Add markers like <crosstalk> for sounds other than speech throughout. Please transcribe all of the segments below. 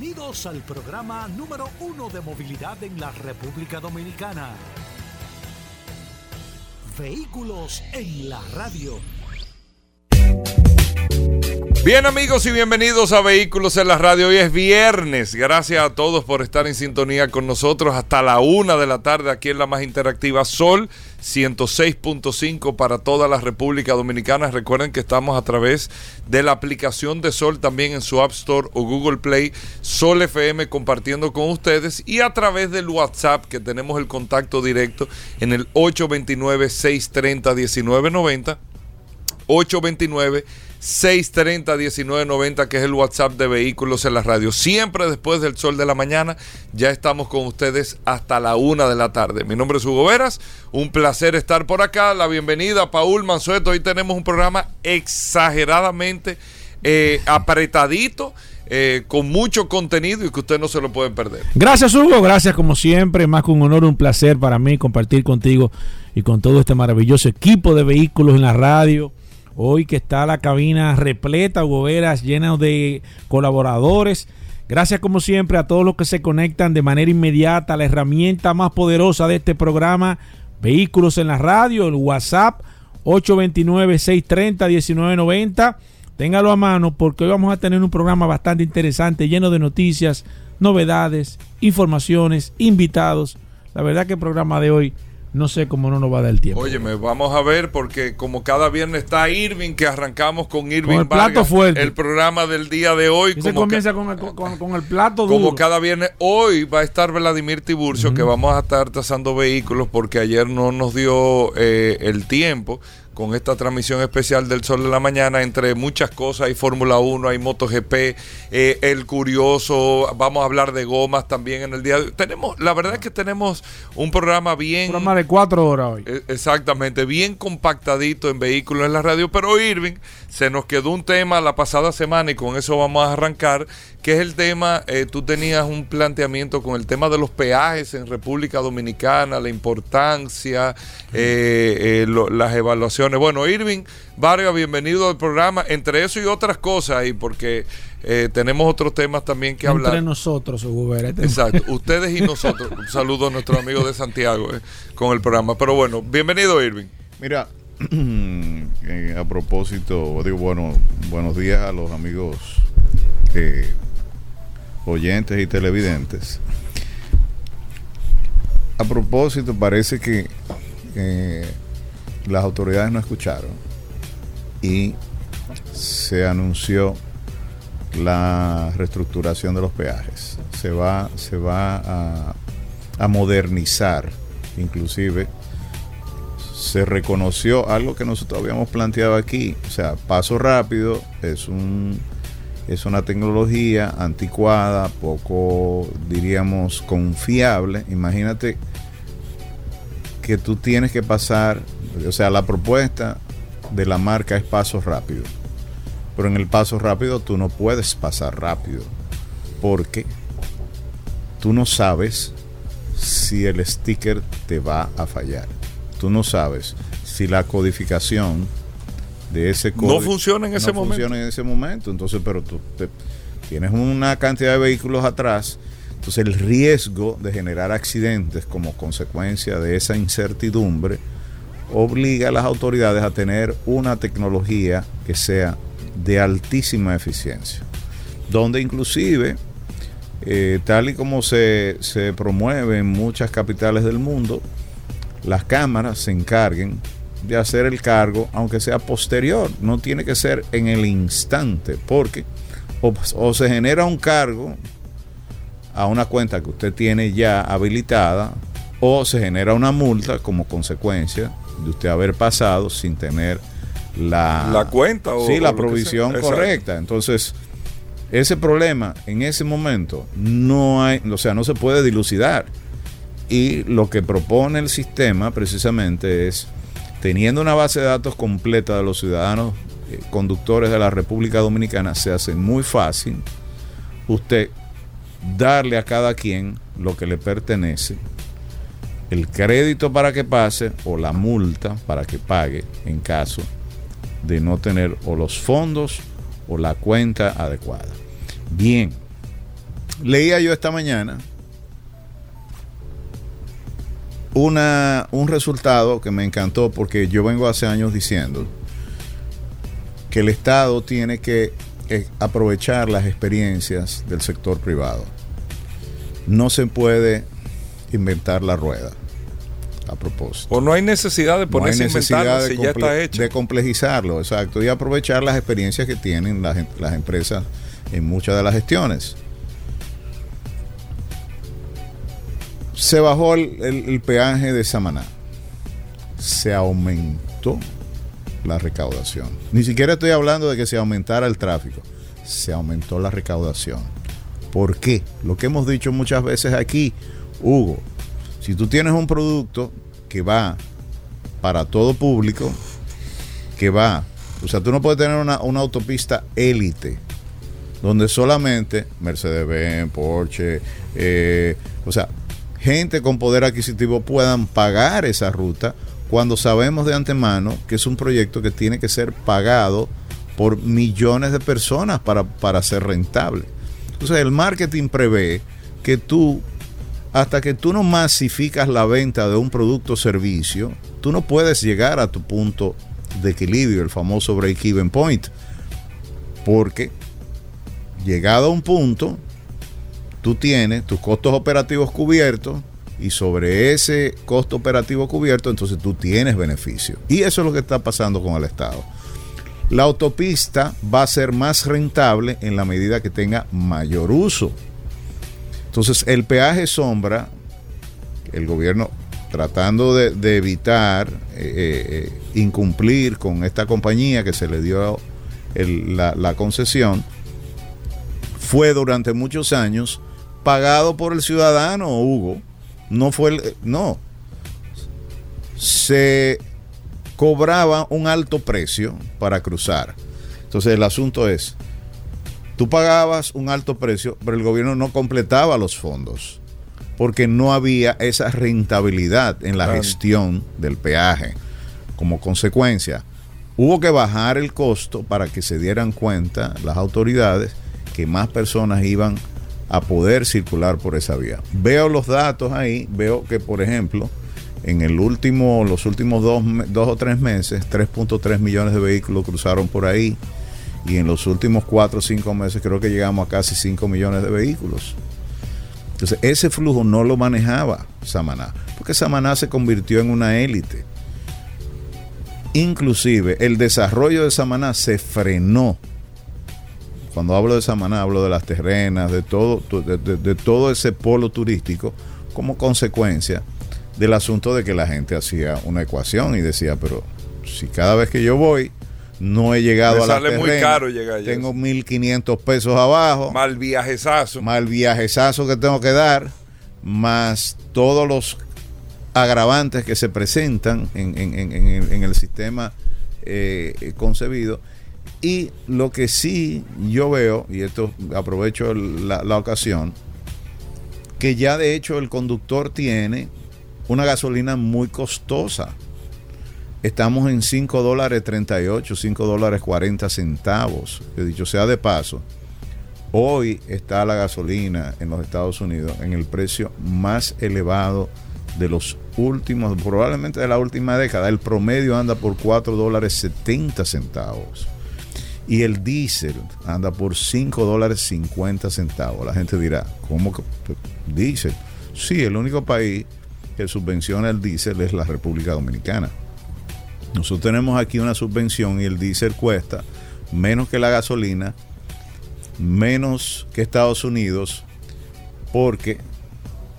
Bienvenidos al programa número uno de movilidad en la República Dominicana. Vehículos en la radio. Bien amigos y bienvenidos a Vehículos en la Radio. Hoy es viernes. Gracias a todos por estar en sintonía con nosotros hasta la una de la tarde aquí en la más interactiva Sol 106.5 para toda la República Dominicana. Recuerden que estamos a través de la aplicación de Sol también en su App Store o Google Play Sol FM compartiendo con ustedes y a través del WhatsApp que tenemos el contacto directo en el 829 630 1990 829 630-1990, que es el WhatsApp de Vehículos en la Radio. Siempre después del sol de la mañana, ya estamos con ustedes hasta la una de la tarde. Mi nombre es Hugo Veras, un placer estar por acá. La bienvenida Paul Mansueto. Hoy tenemos un programa exageradamente eh, apretadito. Eh, con mucho contenido y que usted no se lo pueden perder. Gracias Hugo, gracias como siempre, más que un honor, un placer para mí compartir contigo y con todo este maravilloso equipo de vehículos en la radio Hoy que está la cabina repleta, goberas llenas de colaboradores. Gracias como siempre a todos los que se conectan de manera inmediata a la herramienta más poderosa de este programa, Vehículos en la Radio, el WhatsApp 829-630-1990. Téngalo a mano porque hoy vamos a tener un programa bastante interesante, lleno de noticias, novedades, informaciones, invitados. La verdad que el programa de hoy no sé cómo no nos va a dar el tiempo. Óyeme, vamos a ver, porque como cada viernes está Irving, que arrancamos con Irving el plato fuerte. el programa del día de hoy. Y se comienza con el, con, el, plato duro. Como cada viernes, hoy va a estar Vladimir Tiburcio, que vamos a estar tasando vehículos, porque ayer no nos dio eh, el tiempo con esta transmisión especial del Sol de la Mañana. Entre muchas cosas, hay Fórmula 1, hay MotoGP, eh, El Curioso, vamos a hablar de gomas también en el día de hoy. Tenemos, la verdad es que tenemos un programa bien... Un programa de cuatro horas hoy. Eh, exactamente, bien compactadito en vehículos en la radio. Pero Irving, se nos quedó un tema la pasada semana y con eso vamos a arrancar, que es el tema, eh, tú tenías un planteamiento con el tema de los peajes en República Dominicana, la importancia, las evaluaciones bueno, Irving Vargas, bienvenido al programa. Entre eso y otras cosas, y porque eh, tenemos otros temas también que hablar. Entre nosotros, Hugo Exacto, <laughs> ustedes y nosotros. Un saludo a nuestro amigo de Santiago eh, con el programa. Pero bueno, bienvenido, Irving. Mira, <clears throat> eh, a propósito, digo, bueno, buenos días a los amigos oyentes y televidentes. A propósito, parece que las autoridades no escucharon y se anunció la reestructuración de los peajes. Se va, se va a, modernizar, inclusive se reconoció algo que nosotros habíamos planteado aquí, o sea, paso rápido es un es una tecnología anticuada, poco diríamos confiable. Imagínate que tú tienes que pasar o sea, la propuesta de la marca es paso rápido. Pero en el paso rápido tú no puedes pasar rápido. Porque tú no sabes si el sticker te va a fallar. Tú no sabes si la codificación de ese código no funciona en ese no momento. funciona en ese momento. Entonces, pero tú tienes una cantidad de vehículos atrás. Entonces, el riesgo de generar accidentes como consecuencia de esa incertidumbre obliga a las autoridades a tener una tecnología que sea de altísima eficiencia, donde inclusive, eh, tal y como se, se promueve en muchas capitales del mundo, las cámaras se encarguen de hacer el cargo, aunque sea posterior, no tiene que ser en el instante, porque o, o, se genera un cargo a una cuenta que usted tiene ya habilitada, o se genera una multa como consecuencia de usted haber pasado sin tener la, la cuenta o sí, la provisión correcta. Entonces, ese problema en ese momento no hay, o sea, no se puede dilucidar. Y lo que propone el sistema precisamente es, teniendo una base de datos completa de los ciudadanos eh, conductores de la República Dominicana, se hace muy fácil usted darle a cada quien lo que le pertenece el crédito para que pase o la multa para que pague en caso de no tener o los fondos o la cuenta adecuada. Bien, leía yo esta mañana una, un resultado que me encantó porque yo vengo hace años diciendo que el Estado tiene que eh, aprovechar las experiencias del sector privado. No se puede inventar la rueda. A propósito. O no hay necesidad de No hay ponerse a necesidad de, si ya comple- está hecho. de complejizarlo, exacto, y aprovechar las experiencias que tienen las, em- las empresas en muchas de las gestiones. Se bajó el, el- el peaje de Samaná. Se aumentó la recaudación. Ni siquiera estoy hablando de que se aumentara el tráfico. Se aumentó la recaudación. ¿Por qué? Lo que hemos dicho muchas veces aquí, Hugo, si tú tienes un producto que va para todo público, que va, o sea, tú no puedes tener una, autopista élite, donde solamente Mercedes-Benz, Porsche, eh, o sea, gente con poder adquisitivo puedan pagar esa ruta cuando sabemos de antemano que es un proyecto que tiene que ser pagado por millones de personas para, para ser rentable. Entonces el marketing prevé que tú, hasta que tú no masificas la venta de un producto o servicio, tú no puedes llegar a tu punto de equilibrio, el famoso break-even point. Porque llegado a un punto, tú tienes tus costos operativos cubiertos y sobre ese costo operativo cubierto, entonces tú tienes beneficio. Y eso es lo que está pasando con el Estado. La autopista va a ser más rentable en la medida que tenga mayor uso. Entonces, el peaje sombra, el gobierno tratando de, evitar eh, eh, incumplir con esta compañía que se le dio la, la concesión, fue durante muchos años pagado por el ciudadano, Hugo. No fue el. No. Se cobraba un alto precio para cruzar. Entonces el asunto es, tú pagabas un alto precio, pero el gobierno no completaba los fondos, porque no había esa rentabilidad en la Claro. gestión del peaje. Como consecuencia, hubo que bajar el costo para que se dieran cuenta las autoridades que más personas iban a poder circular por esa vía. Veo los datos ahí, veo que por ejemplo, en el último, los últimos dos, dos o tres meses, 3.3 millones de vehículos cruzaron por ahí y en los últimos cuatro o cinco meses creo que llegamos a casi 5 millones de vehículos. Entonces, ese flujo no lo manejaba Samaná, porque Samaná se convirtió en una élite. Inclusive, el desarrollo de Samaná se frenó. Cuando hablo de Samaná, hablo de las terrenas, de todo, de todo ese polo turístico, como consecuencia del asunto de que la gente hacía una ecuación y decía, pero si cada vez que yo voy no he llegado Me a la sale muy caro llegar allá. tengo 1.500 pesos abajo, Mal viajezazo. el viajezazo que tengo que dar, más todos los agravantes que se presentan en, en- en- en el- sistema eh, eh, concebido. Y lo que sí yo veo, y esto aprovecho la ocasión, que ya de hecho el conductor tiene una gasolina muy costosa. Estamos en 5 dólares 38, 5 dólares 40 centavos. Que dicho sea de paso, Hoy está la gasolina en los Estados Unidos en el precio más elevado de los últimos, probablemente de la última década. El promedio anda por 4 dólares 70 centavos. Y el diésel anda por 5 dólares 50 centavos. La gente dirá, ¿cómo que diésel? Sí, el único país que subvenciona el diésel es la República Dominicana. Nosotros tenemos aquí una subvención y el diésel cuesta menos que la gasolina menos que Estados Unidos porque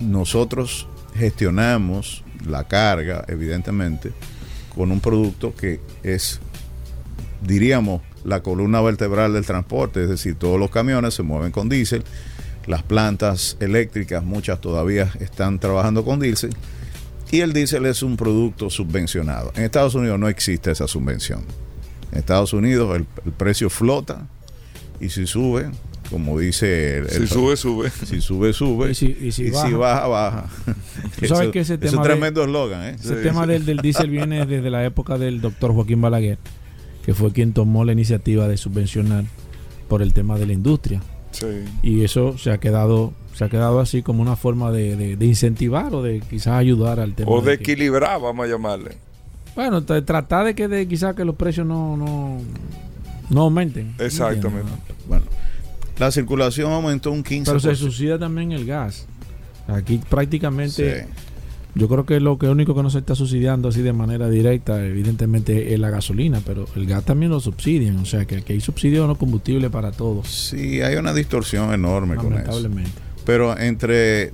nosotros gestionamos la carga, evidentemente, con un producto que es, diríamos, la columna vertebral del transporte, es decir, todos los camiones se mueven con diésel, las plantas eléctricas, muchas todavía están trabajando con diésel, y el diésel es un producto subvencionado. En Estados Unidos no existe esa subvención. En Estados Unidos el, el precio flota y si sube, como dice el, Si sube, sube. si sube, sube. Y si- y si baja. baja, baja. <laughs> Tú sabes Eso- que ese es un tremendo eslogan, ¿eh? Ese Sí, tema sí. del, del diésel <laughs> viene desde la época del doctor Joaquín Balaguer, que fue quien tomó la iniciativa de subvencionar por el tema de la industria. Sí. Y eso se ha quedado se ha quedado así como una forma de, de- de incentivar o de quizás ayudar al tema. O de equilibrar, vamos a llamarle. bueno, tratar de que de, quizás que los precios no, no, no aumenten. Exactamente. ¿Entiendes? Bueno, la circulación aumentó un 15%. Pero se subsidia también el gas. Aquí prácticamente Sí. Yo creo que lo que único que no se está subsidiando así de manera directa, evidentemente, es la gasolina, pero el gas también lo subsidian. O sea, que aquí hay subsidio no combustible para todos, Sí, hay una distorsión enorme con eso. lamentablemente. Pero entre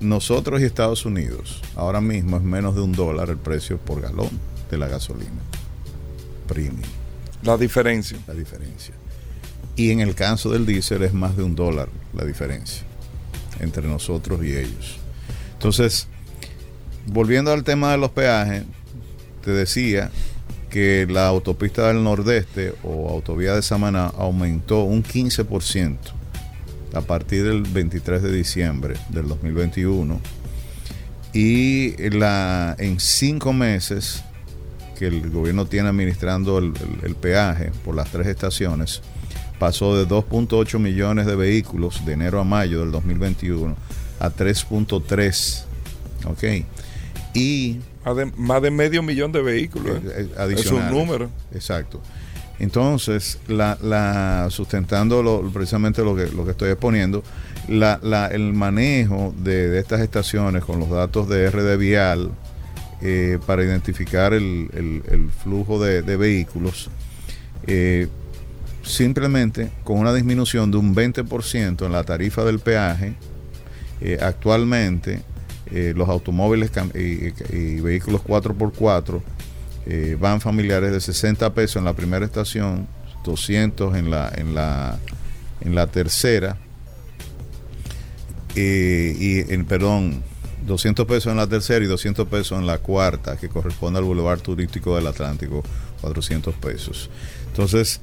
nosotros y Estados Unidos, ahora mismo es menos de un dólar el precio por galón de la gasolina. Premium, La diferencia. la diferencia. Y en el caso del diésel es más de un dólar la diferencia entre nosotros y ellos. Entonces, volviendo al tema de los peajes, te decía que la autopista del Nordeste o autovía de Samaná aumentó un 15% a partir del 23 de diciembre del 2021 y la, en cinco meses que el gobierno tiene administrando el, el- el peaje por las tres estaciones pasó de 2.8 millones de vehículos de enero a mayo del 2021 a 3.3 ok y Más de, más de medio millón de vehículos. eh, eh, es adicionales. un número. Exacto. Entonces, la, la- sustentando precisamente lo que, lo que estoy exponiendo, el manejo de, estas estaciones con los datos de RD Vial eh, para identificar el, flujo de, vehículos, eh, simplemente con una disminución de un 20% en la tarifa del peaje, eh, actualmente los automóviles y vehículos 4x4 eh, van familiares de 60 pesos en la primera estación, 200 en la, en la, en la tercera, eh, y en, perdón, 200 pesos en la tercera y 200 pesos en la cuarta, que corresponde al Boulevard Turístico del Atlántico, 400 pesos. Entonces,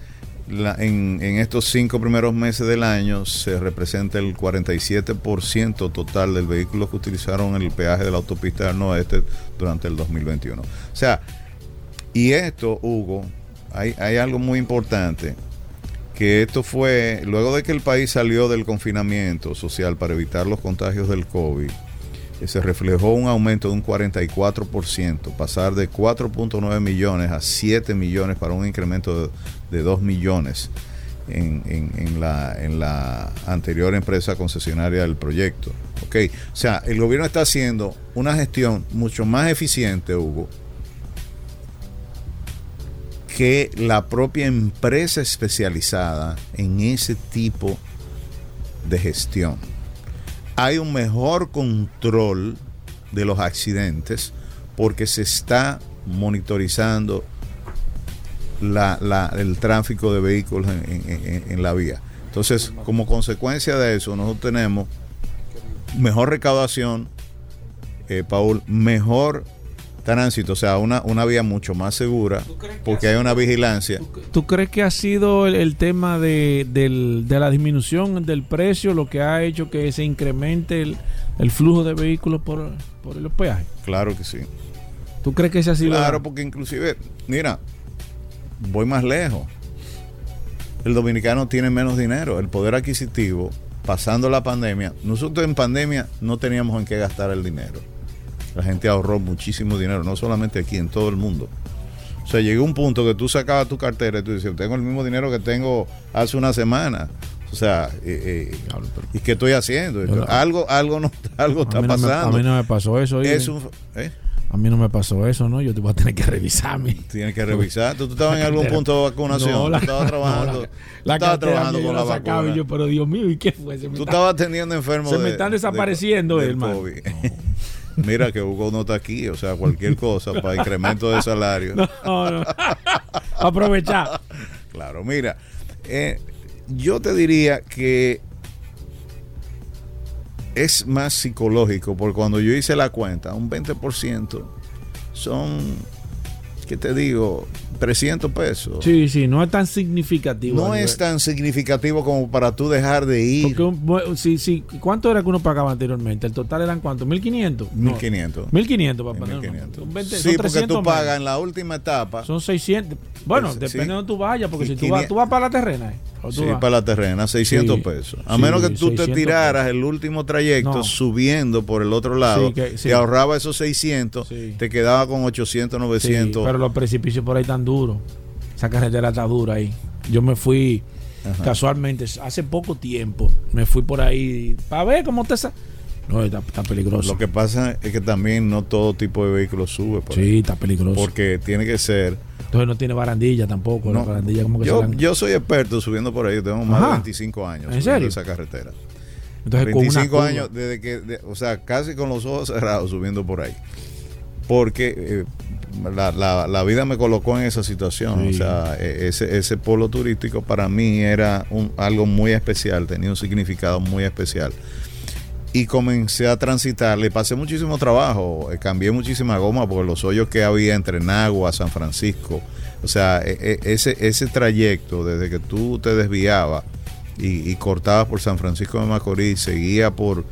en, en estos cinco primeros meses del año se representa el 47% total del vehículo que utilizaron el peaje de la autopista del Noroeste durante el 2021. O sea, y esto, Hugo, hay, hay algo muy importante, que esto fue, luego de que el país salió del confinamiento social para evitar los contagios del COVID, eh, se reflejó un aumento de un 44%, pasar de 4.9 millones a 7 millones para un incremento de, de 2 millones en, la, en la anterior empresa concesionaria del proyecto. ¿ok? O sea, el gobierno está haciendo una gestión mucho más eficiente, Hugo, que la propia empresa especializada en ese tipo de gestión. Hay un mejor control de los accidentes porque se está monitorizando la- la- el tráfico de vehículos en, en- la vía. Entonces, como consecuencia de eso, nosotros tenemos mejor recaudación, eh, Paul, mejor tránsito, o sea, una, una vía mucho más segura, porque hay una vigilancia. ¿Tú crees que ha sido el, el tema de, del- de la disminución del precio lo que ha hecho que se incremente el, el flujo de vehículos por, por los peajes? Claro que sí. ¿Tú crees que ese ha sido Claro, la- porque inclusive, mira, voy más lejos. El dominicano tiene menos dinero, el poder adquisitivo, pasando la pandemia. Nosotros en pandemia no teníamos en qué gastar el dinero. La gente ahorró muchísimo dinero, no solamente aquí, en todo el mundo. O sea, llegó un punto que tú sacabas tu cartera y tú dices, tengo el mismo dinero que tengo hace una semana. O sea, eh, eh, ¿y qué estoy haciendo? Yo algo, algo, no, <laughs> algo está me, a pasando. mí no me pasó eso. es un, ¿eh? A mí no me pasó eso, ¿no? Yo te voy a tener que revisarme. Tienes que revisar. ¿Tú, tú estabas en algún punto de vacunación? No, la- ¿Tú estabas <laughs> trabajando, no, tú La estabas trabajando con la vacuna. y yo, pero Dios mío, ¿y qué fue? Se Tú estabas teniendo enfermo Se me de- están de- desapareciendo, del hermano. Mira que Hugo no está aquí, o sea, cualquier cosa para incremento de salario. <laughs> No, no. Aprovechar. Claro, mira, eh, yo te diría que es más psicológico, porque cuando yo hice la cuenta, un 20% son, ¿qué te digo? 300 pesos. Sí, sí, no es tan significativo. No es tan significativo como para tú dejar de ir. Porque un- sí, sí, ¿cuánto era que uno pagaba anteriormente? ¿El total eran cuánto? ¿1500? No, 1500. 1500, papá. no, no. 1500. Un 20 Sí, porque 300 tú pagas en la última etapa. Son 600. Bueno, Pues, depende sí. de donde tú vayas, porque si tú vas, 500. tú vas para la terrena. eh. O Sí, vas- para la terrena, 600 Sí, pesos. A sí, menos que tú te 600 tiraras el último trayecto No. subiendo por el otro lado, que- te ahorraba esos 600, Sí. te quedaba con 800, Sí, 900. pero los precipicios por ahí están duros. Esa carretera está dura ahí. Yo me fui Ajá. casualmente, hace poco tiempo, me fui por ahí para ver cómo te sa- No, está, está peligroso. Lo que pasa es que también no todo tipo de vehículos sube por ahí, Sí, está peligroso. porque tiene que ser Entonces no tiene barandilla tampoco. No, la barandilla como que yo, yo soy experto subiendo por ahí, tengo más Ajá. de 25 años ¿En subiendo serio? esa carretera. Entonces, con una 25 curva. años desde que, de- o sea, casi con los ojos cerrados subiendo por ahí. Porque eh, la, la- la vida me colocó en esa situación. Sí. O sea, eh, ese, ese polo turístico para mí era un- algo muy especial, tenía un significado muy especial. Y comencé a transitar, le pasé muchísimo trabajo, eh, cambié muchísima goma por los hoyos que había entre Nagua, San Francisco. O sea, e- e- ese, ese trayecto desde que tú te desviabas y, y cortabas por San Francisco de Macorís, seguía por,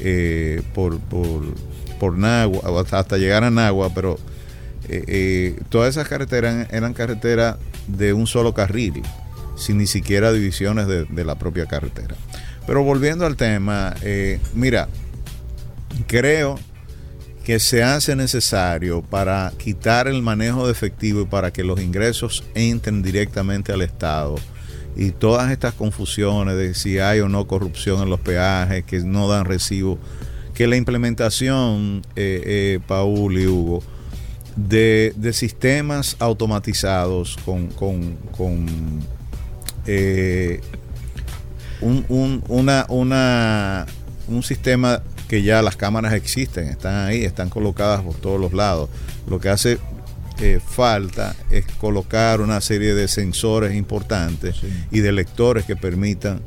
eh, por, por, por Nagua, hasta, hasta llegar a Nagua, pero eh, eh, todas esas carreteras eran, carreteras de un solo carril, sin ni siquiera divisiones de, la propia carretera. Pero volviendo al tema, eh, mira, creo que se hace necesario para quitar el manejo de efectivo y para que los ingresos entren directamente al Estado y todas estas confusiones de si hay o no corrupción en los peajes, que no dan recibo, que la implementación, eh, Paul y Hugo, de, de sistemas automatizados con, con, con, eh, un, un- una, una, un sistema que ya las cámaras existen, están ahí, están colocadas por todos los lados. Lo que hace eh, falta es colocar una serie de sensores importantes Sí. y de lectores que permitan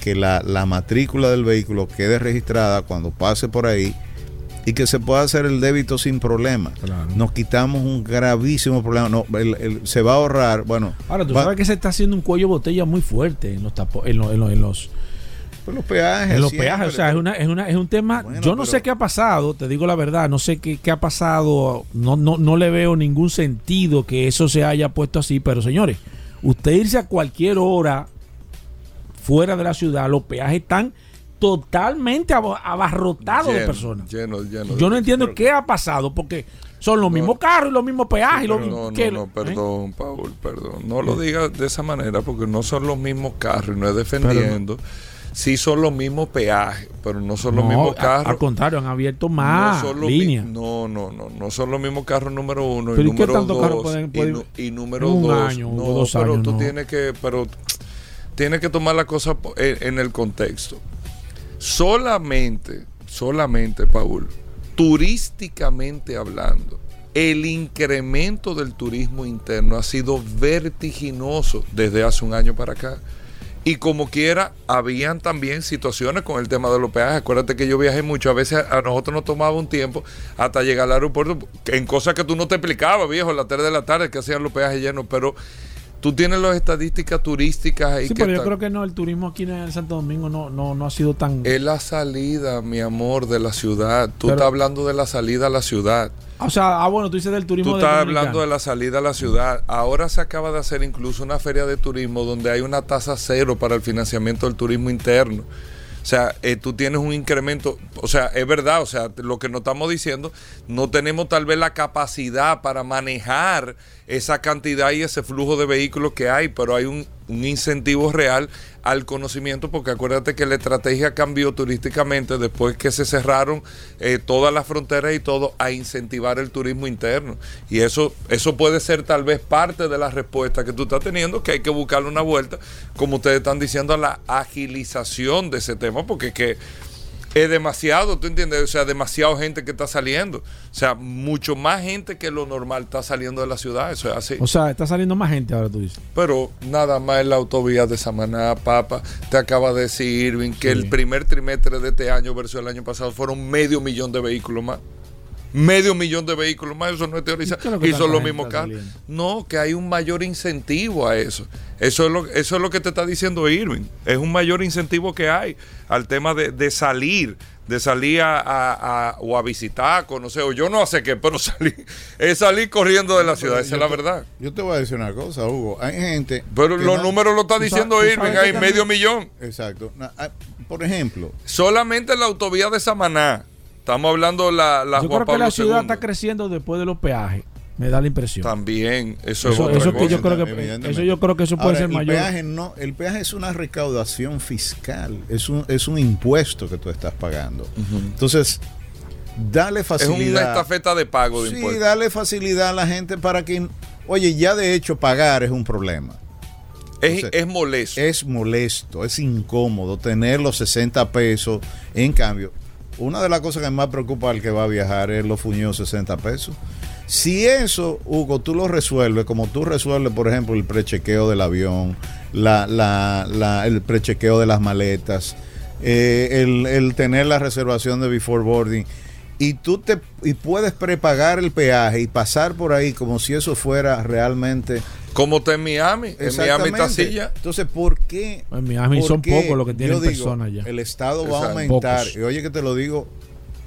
que la, la matrícula del vehículo quede registrada cuando pase por ahí y que se pueda hacer el débito sin problema. Claro. Nos quitamos un gravísimo problema. No, el- el- se va a ahorrar, bueno, Ahora, tú va- sabes que se está haciendo un cuello de botella muy fuerte en los, tapo- en los, en los, en los, pues los peajes. en los siempre, peajes. O sea, es, una, es, una, es un tema. Bueno, yo no pero- sé qué ha pasado, te digo la verdad, no sé qué, qué ha pasado. No, no, no le veo ningún sentido que eso se haya puesto así. Pero señores, usted irse a cualquier hora fuera de la ciudad, los peajes están totalmente abarrotados de personas. Lleno, lleno. Yo no entiendo pero- qué ha pasado, porque son los mismos carros y los mismos peajes. y los no, ¿qué no, no, ¿eh? perdón, Paul, perdón. No lo digas de esa manera porque no son los mismos carros y no es defendiendo. Sí son los mismos peajes, pero no son los No, mismos carros. Al contrario, han abierto más no líneas. No, no, no, no son los mismos carros número uno Pero y ¿y qué número tantos dos pueden- y número un dos. año, no, dos pero años, tú tienes que, pero tienes que tomar la cosa en el contexto. Solamente, solamente, Paul, turísticamente hablando, el incremento del turismo interno ha sido vertiginoso desde hace un año para acá. Y como quiera, habían también situaciones con el tema de los peajes. Acuérdate que yo viajé mucho. A veces a nosotros nos tomaba un tiempo hasta llegar al aeropuerto en cosas que tú no te explicabas, viejo, a las 3 de la tarde que hacían los peajes llenos. Pero tú tienes las estadísticas turísticas ahí Sí, que pero yo creo que no, el turismo aquí en el Santo Domingo no, no, no ha sido tan... Es la salida, mi amor, de la ciudad. Tú Pero- estás hablando de la salida a la ciudad. o sea, ah, bueno, tú dices del turismo Tú estás hablando de la salida a la ciudad. Ahora se acaba de hacer incluso una feria de turismo donde hay una tasa cero para el financiamiento del turismo interno. O sea, eh, tú tienes un incremento, o sea, es verdad, o sea, lo que nos estamos diciendo, no tenemos tal vez la capacidad para manejar esa cantidad y ese flujo de vehículos que hay, pero hay un, un incentivo real al conocimiento, porque acuérdate que la estrategia cambió turísticamente después que se cerraron eh, todas las fronteras y todo a incentivar el turismo interno. Y eso, eso puede ser tal vez parte de la respuesta que tú estás teniendo, que hay que buscarle una vuelta, como ustedes están diciendo, a la agilización de ese tema, porque que es demasiado, ¿tú entiendes? O sea, demasiado gente que está saliendo. O sea, mucho más gente que lo normal está saliendo de la ciudad, eso es así. O sea, está saliendo más gente ahora, tú dices. Pero nada más en la autovía de Samaná, Papa, te acaba de decir Irving que Sí. el primer trimestre de este año versus el año pasado fueron medio millón de vehículos más. Medio millón de vehículos más, eso no es teorizar. ¿Y Y son los mismos carros. No, que hay un mayor incentivo a eso. Eso es lo, eso es lo que te está diciendo Irving. Es un mayor incentivo que hay al tema de, de salir, de salir a, a- a- o a visitar, conocer, o yo no sé qué, pero <laughs> salir, es salir corriendo de la ciudad, esa es la verdad. Yo te voy a decir una cosa, Hugo. Hay gente. Pero los no- números lo está diciendo sabes- Irving, hay medio millón. Exacto. Ah, Por ejemplo, Solamente en la autovía de Samaná. Estamos hablando la, la Yo Juan creo que Pablo la ciudad II. está creciendo después de los peajes. Me da la impresión. También, eso, es Eso, otra eso que yo creo que eso yo creo que eso puede Ahora, ser el mayor. Peaje no, el peaje es una recaudación fiscal, es un, es un impuesto que tú estás pagando. Entonces, dale Es facilidad. una estafeta de pago de Sí, impuestos. dale facilidad a la gente para que, oye, ya de hecho pagar es un problema. Es, Entonces, es molesto. Es molesto, es incómodo tener los 60 pesos. En cambio, una de las cosas que más preocupa al que va a viajar es los fuñidos 60 pesos. Si eso, Hugo, tú lo resuelves, como tú resuelves, por ejemplo, el prechequeo del avión, la, la- el prechequeo de las maletas, eh, el, el tener la reservación de before boarding, y tú te y puedes prepagar el peaje y pasar por ahí como si eso fuera realmente Como está en Miami. En Miami está Exactamente. silla. Entonces, ¿por qué? En Miami son pocos los que tienen digo, personas ya. El Estado va a aumentar. Pocos. Y oye que te lo digo,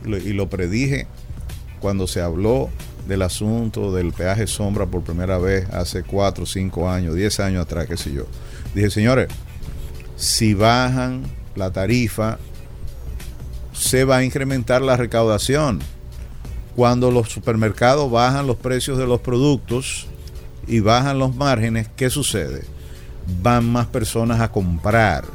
y lo predije cuando se habló del asunto del peaje sombra por primera vez hace 4, 5 años, 10 años atrás, qué sé yo. Dije, señores, si bajan la tarifa, se va a incrementar la recaudación. Cuando los supermercados bajan los precios de los productos y bajan los márgenes, ¿qué sucede? Van más personas a comprar.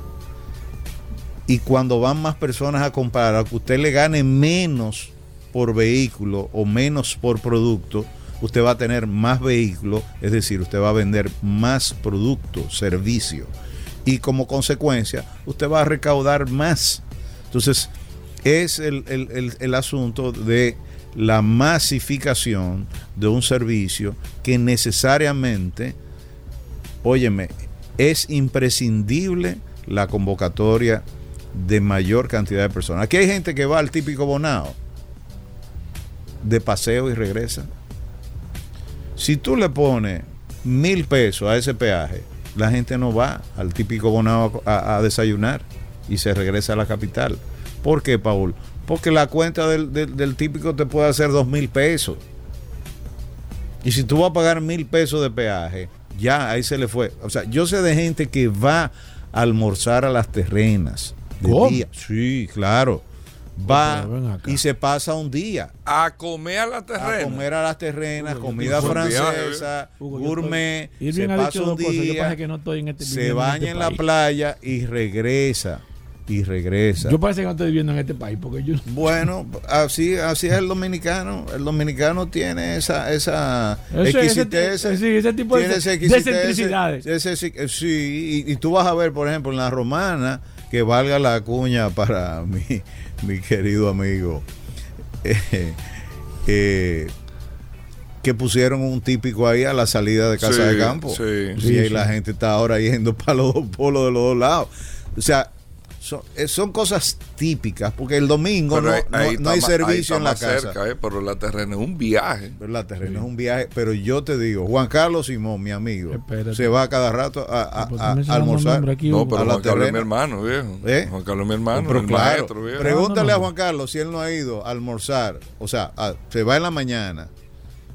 Y cuando van más personas a comprar, aunque usted le gane menos por vehículo o menos por producto, usted va a tener más vehículos, es decir, usted va a vender más producto, servicio. Y como consecuencia, usted va a recaudar más. Entonces, es el, el- el- el asunto de la masificación de un servicio que necesariamente, óyeme, es imprescindible la convocatoria de mayor cantidad de personas. Aquí hay gente que va al típico bonao de paseo y regresa. Si tú le pones mil pesos a ese peaje, la gente no va al típico bonao a, a- desayunar y se regresa a la capital. ¿Por qué, Paul? Porque la cuenta del, del- del típico te puede hacer dos mil pesos. Y si tú vas a pagar mil pesos de peaje, ya ahí se le fue. O sea, yo sé de gente que va a almorzar a las terrenas. de ¿Cómo? día. Sí, claro. Va y se pasa un día A comer a la a terrena. comer a las terrenas, Hugo, comida francesa, Hugo, gourmet, estoy- se pasa un dos cosas. Yo día, parece que no estoy en este se baña este en la playa y regresa. Y regresa. Yo parece que no estoy viviendo en este país porque yo Bueno, así, así es el dominicano. El dominicano tiene esa, esa Ese- ese- exquisitez. sí, ese tipo de tiene esa de exquisitez, excentricidades. ese- ese- sí, y, y tú vas a ver, por ejemplo, en la romana, que valga la cuña para <laughs> mi, mi querido amigo, <laughs> eh, eh, que pusieron un típico ahí a la salida de Casa Sí, de Campo. sí. y Sí, ahí sí. la gente está ahora yendo <laughs> para los dos polos de los dos lados. O sea, son, eh, son cosas típicas, porque el domingo Pero no, ahí- no- ahí no está hay más- servicio en la casa. cerca, eh, pero la terrena es un viaje. ¿verdad? Terreno es un viaje, pero yo te digo, Juan Carlos Simón, mi amigo, Espérate. se va cada rato a, a- Pues a- almorzar. aquí, No, pero a la Juan Carlos es mi hermano, viejo. ¿Eh? Juan Carlos es mi hermano, Pero el claro, maestro, viejo. pregúntale a. Juan Carlos si él no ha ido a almorzar, o sea, a- se va en la mañana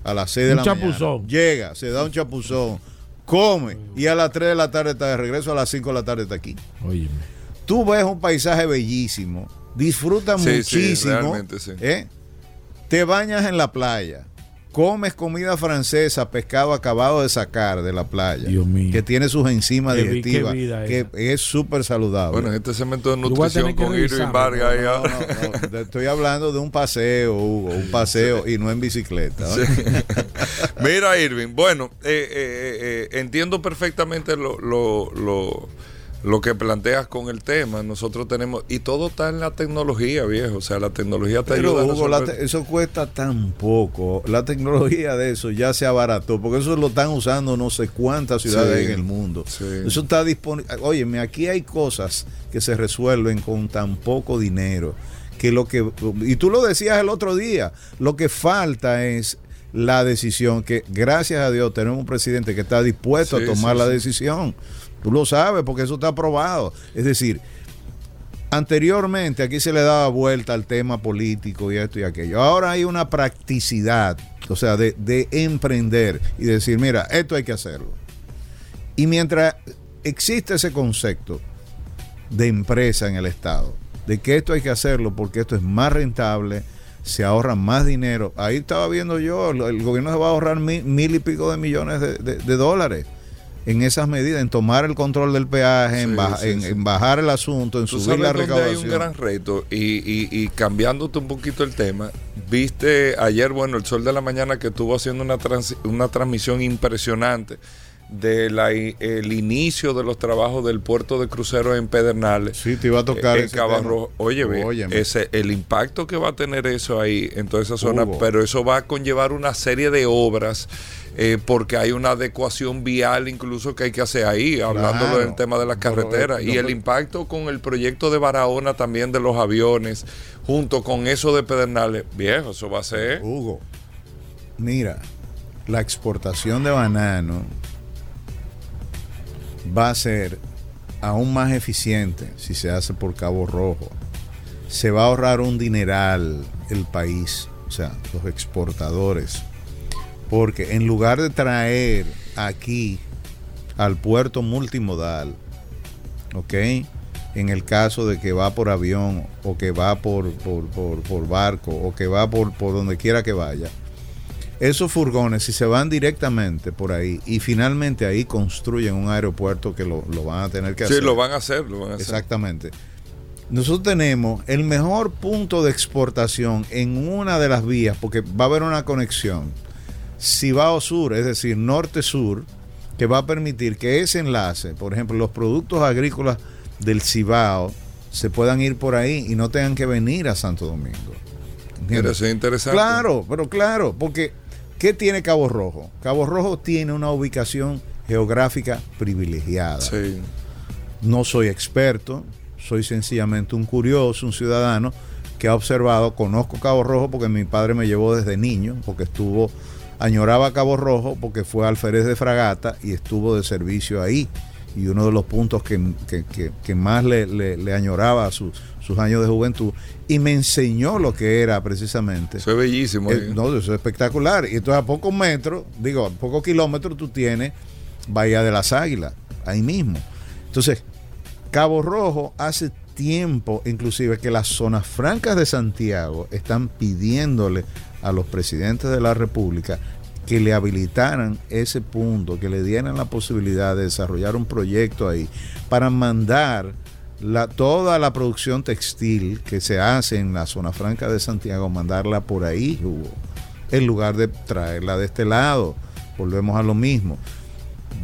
a las 6 de Un la chapuzón. mañana, llega, se da un chapuzón, come y a las 3 de la tarde está de regreso, a las 5 de la tarde está aquí. Óyeme. Tú ves un paisaje bellísimo, disfrutas Sí, muchísimo, sí. ¿eh? te bañas en la playa, comes comida francesa, pescado acabado de sacar de la playa, Dios mío. que tiene sus enzimas Qué digestivas, que es súper saludable. Bueno, en este segmento de nutrición con Irving Vargas. No, no, no, estoy hablando de un paseo, Hugo, un paseo y no en bicicleta. ¿no? <laughs> Mira, Irving, bueno, eh, eh, eh, entiendo perfectamente lo, lo, lo, lo que planteas con el tema. Nosotros tenemos, y todo está en la tecnología, viejo. O sea, la tecnología te Pero ayuda Hugo, la resolver- te- eso cuesta tan poco. La tecnología de eso ya se abarató, porque eso lo están usando no sé cuántas ciudades Sí, en el mundo. sí. Eso está disponible. Óyeme, aquí hay cosas que se resuelven con tan poco dinero que lo que, y tú lo decías el otro día, lo que falta es la decisión, que gracias a Dios tenemos un presidente que está dispuesto Sí, a tomar la decisión. Tú lo sabes porque eso está aprobado. Es decir, anteriormente aquí se le daba vuelta al tema político y esto y aquello. Ahora hay una practicidad, o sea, de, de emprender y decir, mira, esto hay que hacerlo. Y mientras existe ese concepto de empresa en el Estado, de que esto hay que hacerlo porque esto es más rentable, se ahorra más dinero. Ahí estaba viendo yo, el gobierno se va a ahorrar mil, y pico de millones de dólares en esas medidas, en tomar el control del peaje, en, Sí, baja- sí, en- sí. en bajar el asunto, en Tú subir la dónde hay un recaudación. gran reto y, y- y cambiándote un poquito el tema, viste ayer, bueno, el Sol de la Mañana que estuvo haciendo una, trans- una transmisión impresionante del inicio de los trabajos del puerto de cruceros en Pedernales. Sí, te iba a tocar en tema. Rojo. Oye, ve, ese, el impacto que va a tener eso ahí en toda esa zona, Hugo. pero eso va a conllevar una serie de obras. eh, porque hay una adecuación vial incluso que hay que hacer ahí, hablando Claro. del tema de las carreteras. eh, y no, el impacto con el proyecto de Barahona también de los aviones, junto con eso de Pedernales, viejo, eso va a ser. Hugo, mira, la exportación de banano va a ser aún más eficiente si se hace por Cabo Rojo. Se va a ahorrar un dineral el país, o sea, los exportadores. Porque en lugar de traer aquí al puerto multimodal, ¿ok? En el caso de que va por avión o que va por, por, por- barco o que va por, por donde quiera que vaya, esos furgones, si se van directamente por ahí y finalmente ahí construyen un aeropuerto que lo, lo van a tener que Sí, hacer. lo van a hacer, lo van a hacer. Exactamente. Nosotros tenemos el mejor punto de exportación en una de las vías, porque va a haber una conexión Cibao Sur, es decir, norte-sur, que va a permitir que ese enlace, por ejemplo, los productos agrícolas del Cibao, se puedan ir por ahí y no tengan que venir a Santo Domingo. ¿Entiendes? eso es interesante. Claro, pero claro, porque ¿qué tiene Cabo Rojo? Cabo Rojo tiene una ubicación geográfica privilegiada. Sí. No soy experto, soy sencillamente un curioso, un ciudadano que ha observado, conozco Cabo Rojo porque mi padre me llevó desde niño, porque estuvo, añoraba Cabo Rojo porque fue alférez de fragata y estuvo de servicio ahí. Y uno de los puntos que, que- que- que más le, le- le añoraba a sus, sus años de juventud y me enseñó lo que era precisamente Eso es bellísimo. eh, ahí. no, eso es espectacular. Y entonces a pocos metros, digo, a pocos kilómetros tú tienes Bahía de las Águilas, ahí mismo. Entonces, Cabo Rojo hace tiempo, inclusive, que las zonas francas de Santiago están pidiéndole a los presidentes de la República que le habilitaran ese punto, que le dieran la posibilidad de desarrollar un proyecto ahí para mandar la, toda la producción textil que se hace en la zona franca de Santiago, mandarla por ahí, Hugo, en lugar de traerla de este lado. Volvemos a lo mismo.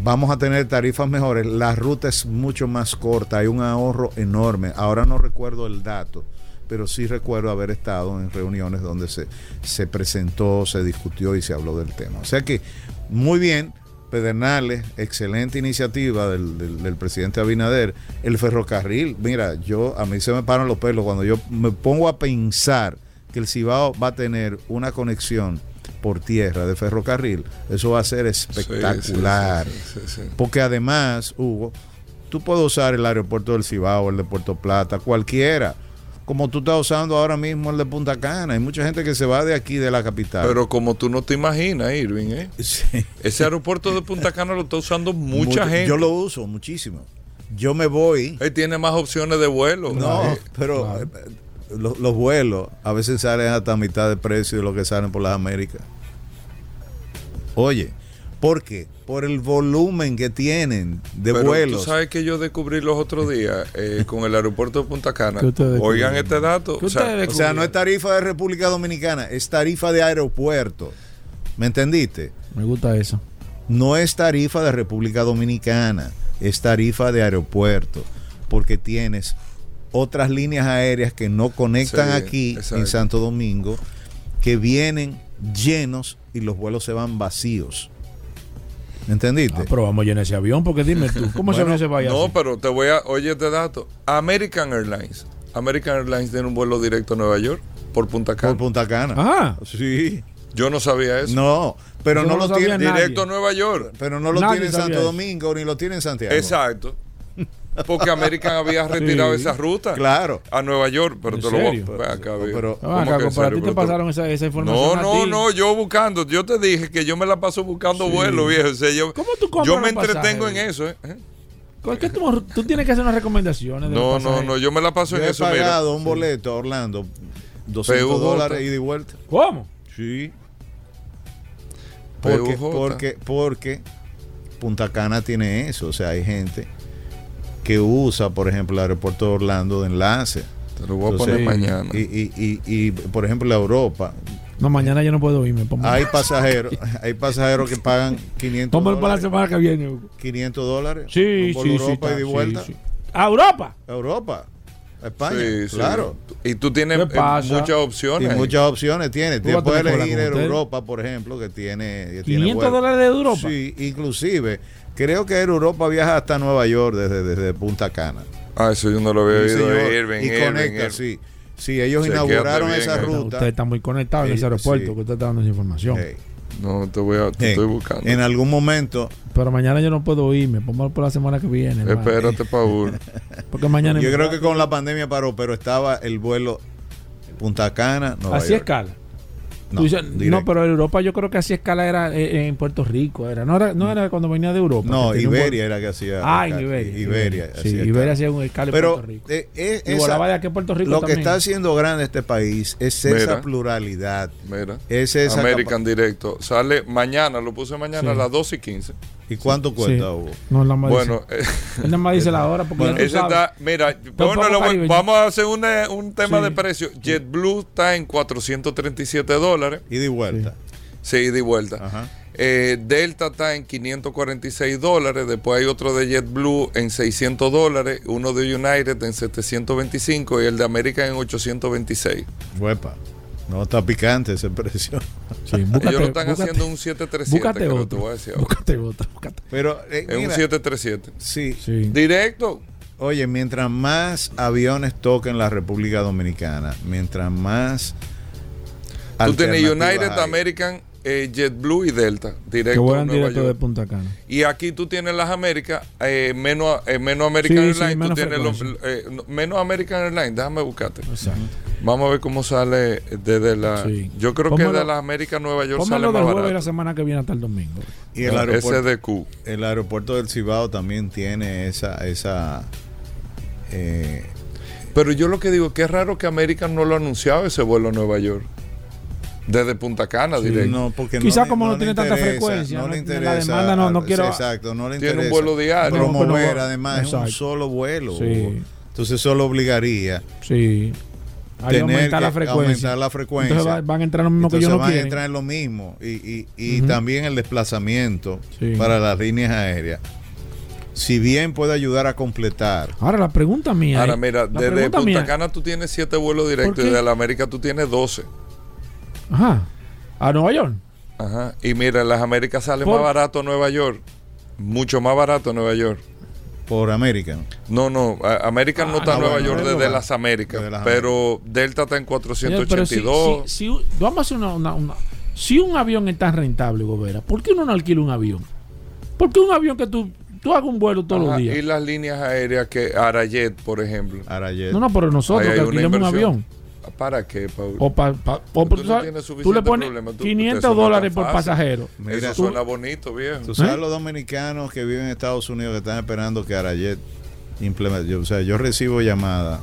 Vamos a tener tarifas mejores, la ruta es mucho más corta, hay un ahorro enorme. Ahora no recuerdo el dato, pero sí recuerdo haber estado en reuniones donde se, se presentó, se discutió y se habló del tema. O sea que, muy bien, Pedernales, excelente iniciativa del, del- del presidente Abinader. El ferrocarril, mira, yo a mí se me paran los pelos cuando yo me pongo a pensar que el Cibao va a tener una conexión por tierra de ferrocarril. Eso va a ser espectacular. sí, sí, sí, sí. Porque además, Hugo, tú puedes usar el aeropuerto del Cibao, el de Puerto Plata, cualquiera. Como tú estás usando ahora mismo el de Punta Cana. Hay mucha gente que se va de aquí, de la capital. Pero como tú no te imaginas, Irving, ¿eh? <laughs> Sí. ese aeropuerto de Punta Cana lo está usando mucha Mucho- gente. Yo lo uso muchísimo. Yo me voy. Él tiene más opciones de vuelo. No, Eh, pero eh, los, los vuelos a veces salen hasta mitad de precio de lo que salen por las Américas. Oye, ¿por qué? Por el volumen que tienen de pero vuelos. Tú sabes que yo descubrí los otros días eh, con el aeropuerto de Punta Cana. ¿Qué ustedes Oigan este dato. ¿Qué O sea, ustedes O sea, no es tarifa de República Dominicana, es tarifa de aeropuerto. ¿Me entendiste? Me gusta eso. No es tarifa de República Dominicana, es tarifa de aeropuerto, porque tienes otras líneas aéreas que no conectan Sí, aquí exacto. en Santo Domingo, que vienen llenos y los vuelos se van vacíos. ¿Me entendiste? Ah, pero vamos a llenar ese avión, porque dime tú, ¿cómo se <laughs> Bueno, ese vaya no, así? pero te voy a. Oye, este dato. American Airlines American Airlines tiene un vuelo directo a Nueva York por Punta Cana. Por Punta Cana. Ah. Sí. Yo no sabía eso. No, pero no no lo tiene. directo a Nueva York. Pero no lo Nadie tiene en Santo eso. Domingo ni lo tiene en Santiago. Exacto. Porque American había retirado Sí. esa ruta Claro. a Nueva York. Pero ¿En te lo voy a- acá. Pero- Ah, ¿Cómo acá, que en para serio? ti te pasaron esa, esa información. No, a no, ti. no, yo buscando. Yo te dije que yo me la paso buscando Sí. vuelos, viejo. O sea, yo, ¿Cómo tú yo me entretengo en eso, ¿eh? ¿Eh? ¿Por qué tú, tú tienes que hacer unas recomendaciones? de No, no, no, yo me la paso Yo en he eso, mira. pagado un boleto a Orlando, 200 PUJ. dólares ida y vuelta. ¿Cómo? Sí. Porque, porque, porque Punta Cana tiene eso. O sea, hay gente que usa, por ejemplo, el aeropuerto de Orlando de enlace. Te lo voy a poner mañana. Y, y, y, y, por ejemplo, la Europa, No, mañana yo no puedo irme. Hay pasajeros, hay pasajeros que pagan <laughs> 500 Pónmelo para la dólares. semana que viene. Hugo. 500 dólares. Sí, por sí, sí. Europa está, y de sí, vuelta. sí. ¿A Europa? A Europa, a España, Sí, sí. claro. Y tú tienes ¿Qué eh, pasa? muchas Y opciones. muchas opciones tiene. Tú Te vas a puedes elegir Europa, por ejemplo, que tiene. que tiene 500 vuelo. dólares de Europa. Sí, inclusive. Creo que Air Europa viaja hasta Nueva York desde, desde Punta Cana. Ah, eso yo no lo había. Irving, y Irving, conecta, Irving. sí. Sí, ellos inauguraron bien, esa eh. ruta. Usted está muy conectado en ese aeropuerto sí. que usted está dando esa información. Hey, No, te voy a, te hey, estoy buscando. En algún momento, Pero mañana yo no puedo irme. Póngalo por la semana que viene. Espérate, Paul. <laughs> Porque mañana. yo creo que con la pandemia paró, pero estaba el vuelo Punta Cana, Nueva Así York. escala. No, dices, no, pero en Europa yo creo que así escala era eh, en Puerto Rico. Era. No, era, no era cuando venía de Europa. No, que Iberia era que hacía. Ah, en. Iberia. Iberia. Sí, hacía Iberia hacía un escala en Pero Puerto Rico. eh, eh, Y esa- volaba de aquí a Puerto Rico lo que también. está haciendo grande este país es esa Mira. pluralidad. Mira. Es esa American Directo. Sale mañana, lo puse mañana Sí. a las 12 y 15. ¿Y cuánto cuesta, Hugo? No, nada más Bueno, dice, eh, él <laughs> nada más dice la hora. Porque Bueno, ese está, mira, bueno, caribeño. vamos a hacer una- un tema Sí. de precio. JetBlue está en 437 dólares. Y de vuelta. Sí, ida y vuelta. Ajá. Eh, Delta está en 546 dólares. Después hay otro de JetBlue en 600 dólares. Uno de United en 725 y el de American en 826. Huepa. No está picante ese precio. Sí, búscate, Ellos lo están búscate- haciendo un 737. Búscate creo, te otro. voy a decir. Búscate otro. Búscate. Pero, eh, Es un mira, 737. sí. Sí. Directo. Oye, mientras más aviones toquen la República Dominicana, mientras más. Tú tienes United, hay. American, eh, JetBlue y Delta. Que Directo a vuelan Nueva directo de York. Punta Cana. Y aquí tú tienes las Américas, eh, menos, eh, menos American Sí, sí, Airlines. tú menos tienes los- eh, no, menos American Airlines. Déjame buscarte. Exacto. Vamos a ver cómo sale desde la. Sí. Yo creo que de las Américas Nueva York sale más jueves de la barato. semana que viene hasta el domingo. Y el aeropuerto, SDQ. el aeropuerto del Cibao también tiene esa. esa eh, Pero yo lo que digo, que es raro que American no lo ha anunciado ese vuelo a Nueva York. Desde Punta Cana, directo. no, porque Quizá le- como no le tiene tanta interesa, frecuencia, No no- le la interesa. demanda no- no quiero- Exacto, no le Tiene un interesa. vuelo diario. Promover, No, además, es un Exacto. solo vuelo. Sí. Entonces, eso lo obligaría Sí. Ahí tener aumentar la que frecuencia. aumentar la frecuencia. Entonces va- van a entrar lo mismo que Entonces ellos no van a entrar en lo mismo. Y, y, y Ujú. también el desplazamiento Sí. para las líneas aéreas. Si bien puede ayudar a completar. Ahora la pregunta mía. Ahora, mira, la desde pregunta Punta mía- Cana tú tienes 7 vuelos directos ¿Por y qué? de la América tú tienes 12. Ajá. A Nueva York. Ajá. Y mira, en las Américas sale Por- más barato Nueva York. Mucho más barato Nueva York. Por American. No, no, American no Ah, está en no, Nueva bueno, York es desde lo las Américas, pero Delta está en Pero si, 482. si- si- vamos a hacer una, una- una- Si un avión es tan rentable, Gobera, ¿por qué uno no alquila un avión? Porque un avión que tú, tú hagas un vuelo todos Ajá, los y días. las líneas aéreas que Arayet, por ejemplo. Arayet. No, no, pero nosotros que alquilemos un avión. ¿Para qué, Paul? O pa- pa- o Tú tú, no sabes, tienes tú suficiente le pones problema, tú- 500 eso no es dólares por pasajero. Mira, Eso tú- suena bonito, viejo. Tú sabes ¿Eh? los dominicanos que viven en Estados Unidos que están esperando que Arayet implemente. yo- o sea, yo recibo llamadas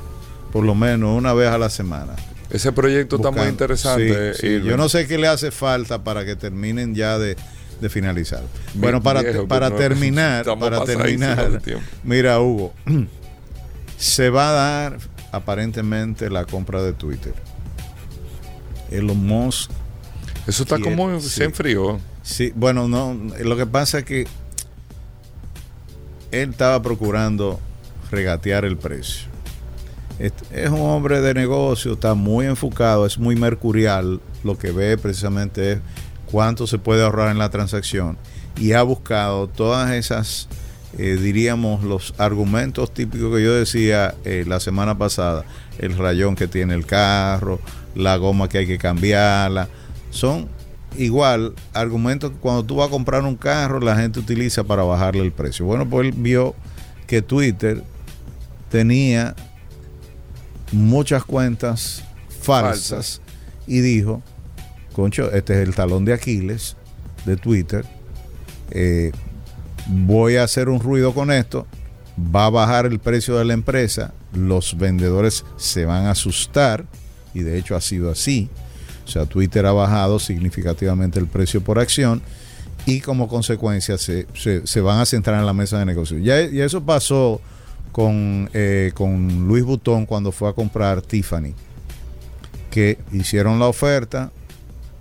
por lo menos una vez a la semana. Ese proyecto está muy interesante. Sí, sí. Irving. Yo no sé qué le hace falta para que terminen ya de, de finalizar. Mi Bueno, para, viejo, para no- <laughs> terminar, para terminar, mira Hugo, <clears throat> se va a dar aparentemente la compra de Twitter. Elon Musk Eso está Quiere- como sí. se enfrió. Sí, bueno, no, lo que pasa es que él estaba procurando regatear el precio. Es un hombre de negocio, está muy enfocado, es muy mercurial. Lo que ve precisamente es cuánto se puede ahorrar en la transacción y ha buscado todas esas eh, diríamos, los argumentos típicos que yo decía eh, la semana pasada, el rayón que tiene el carro, la goma que hay que cambiarla, son igual argumentos que cuando tú vas a comprar un carro la gente utiliza para bajarle el precio. Bueno, pues él vio que Twitter tenía muchas cuentas falsas, y dijo, concho, este es el talón de Aquiles de Twitter, eh, voy a hacer un ruido con esto, va a bajar el precio de la empresa, los vendedores se van a asustar, y de hecho ha sido así, o sea, Twitter ha bajado significativamente el precio por acción y como consecuencia se, se- van a centrar en la mesa de negocio. Ya, y eso pasó con, eh, con Luis Butón cuando fue a comprar Tiffany, que hicieron la oferta,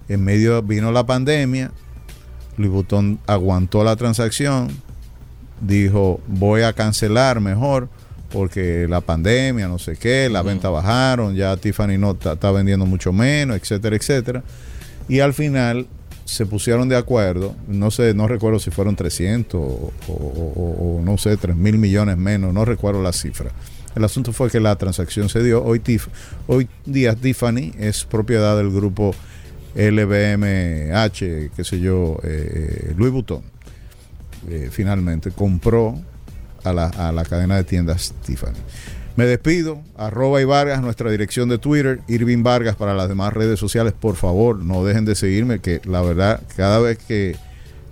en medio vino la pandemia, Luis Butón aguantó la transacción, dijo voy a cancelar mejor porque la pandemia, no sé qué, la venta bajaron, ya Tiffany no está está vendiendo mucho menos, etcétera, etcétera. Y al final se pusieron de acuerdo, no sé, no recuerdo si fueron 300 o, o- o- o no sé, 3 mil millones menos, no recuerdo la cifra. El asunto fue que la transacción se dio. Hoy, Tif- hoy día Tiffany es propiedad del grupo LBMH, qué sé yo, eh, Louis Vuitton. Eh, finalmente compró a la, a la cadena de tiendas Tiffany. Me despido, arroba y Vargas, nuestra dirección de Twitter, Irving Vargas para las demás redes sociales, por favor, no dejen de seguirme, que la verdad, cada vez que,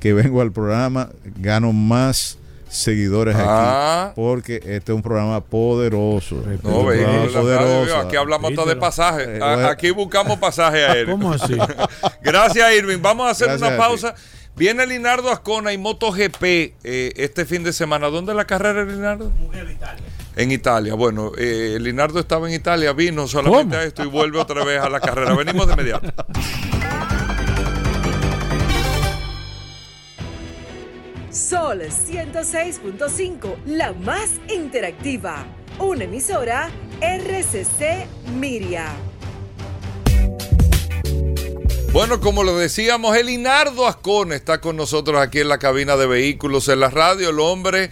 que vengo al programa, gano más seguidores Ah. aquí, porque este es un programa poderoso. No, Este un programa radio, poderoso. aquí hablamos hasta de Vítelo. pasaje. Eh, bueno. Aquí buscamos pasaje a <laughs> él. ¿Cómo así? <laughs> Gracias, Irving. Vamos a hacer Gracias una a ti. pausa. Viene Linardo Ascona y MotoGP eh, este fin de semana. ¿Dónde es la carrera, Linardo? En Italia. Bueno, eh, Linardo estaba en Italia, vino solamente ¿Cómo? a esto y vuelve otra vez a la carrera. Venimos de inmediato. <laughs> Sol 106.5, la más interactiva. Una emisora RCC Miria. Bueno, como lo decíamos, el Ascona está con nosotros aquí en la cabina de vehículos en la radio. El hombre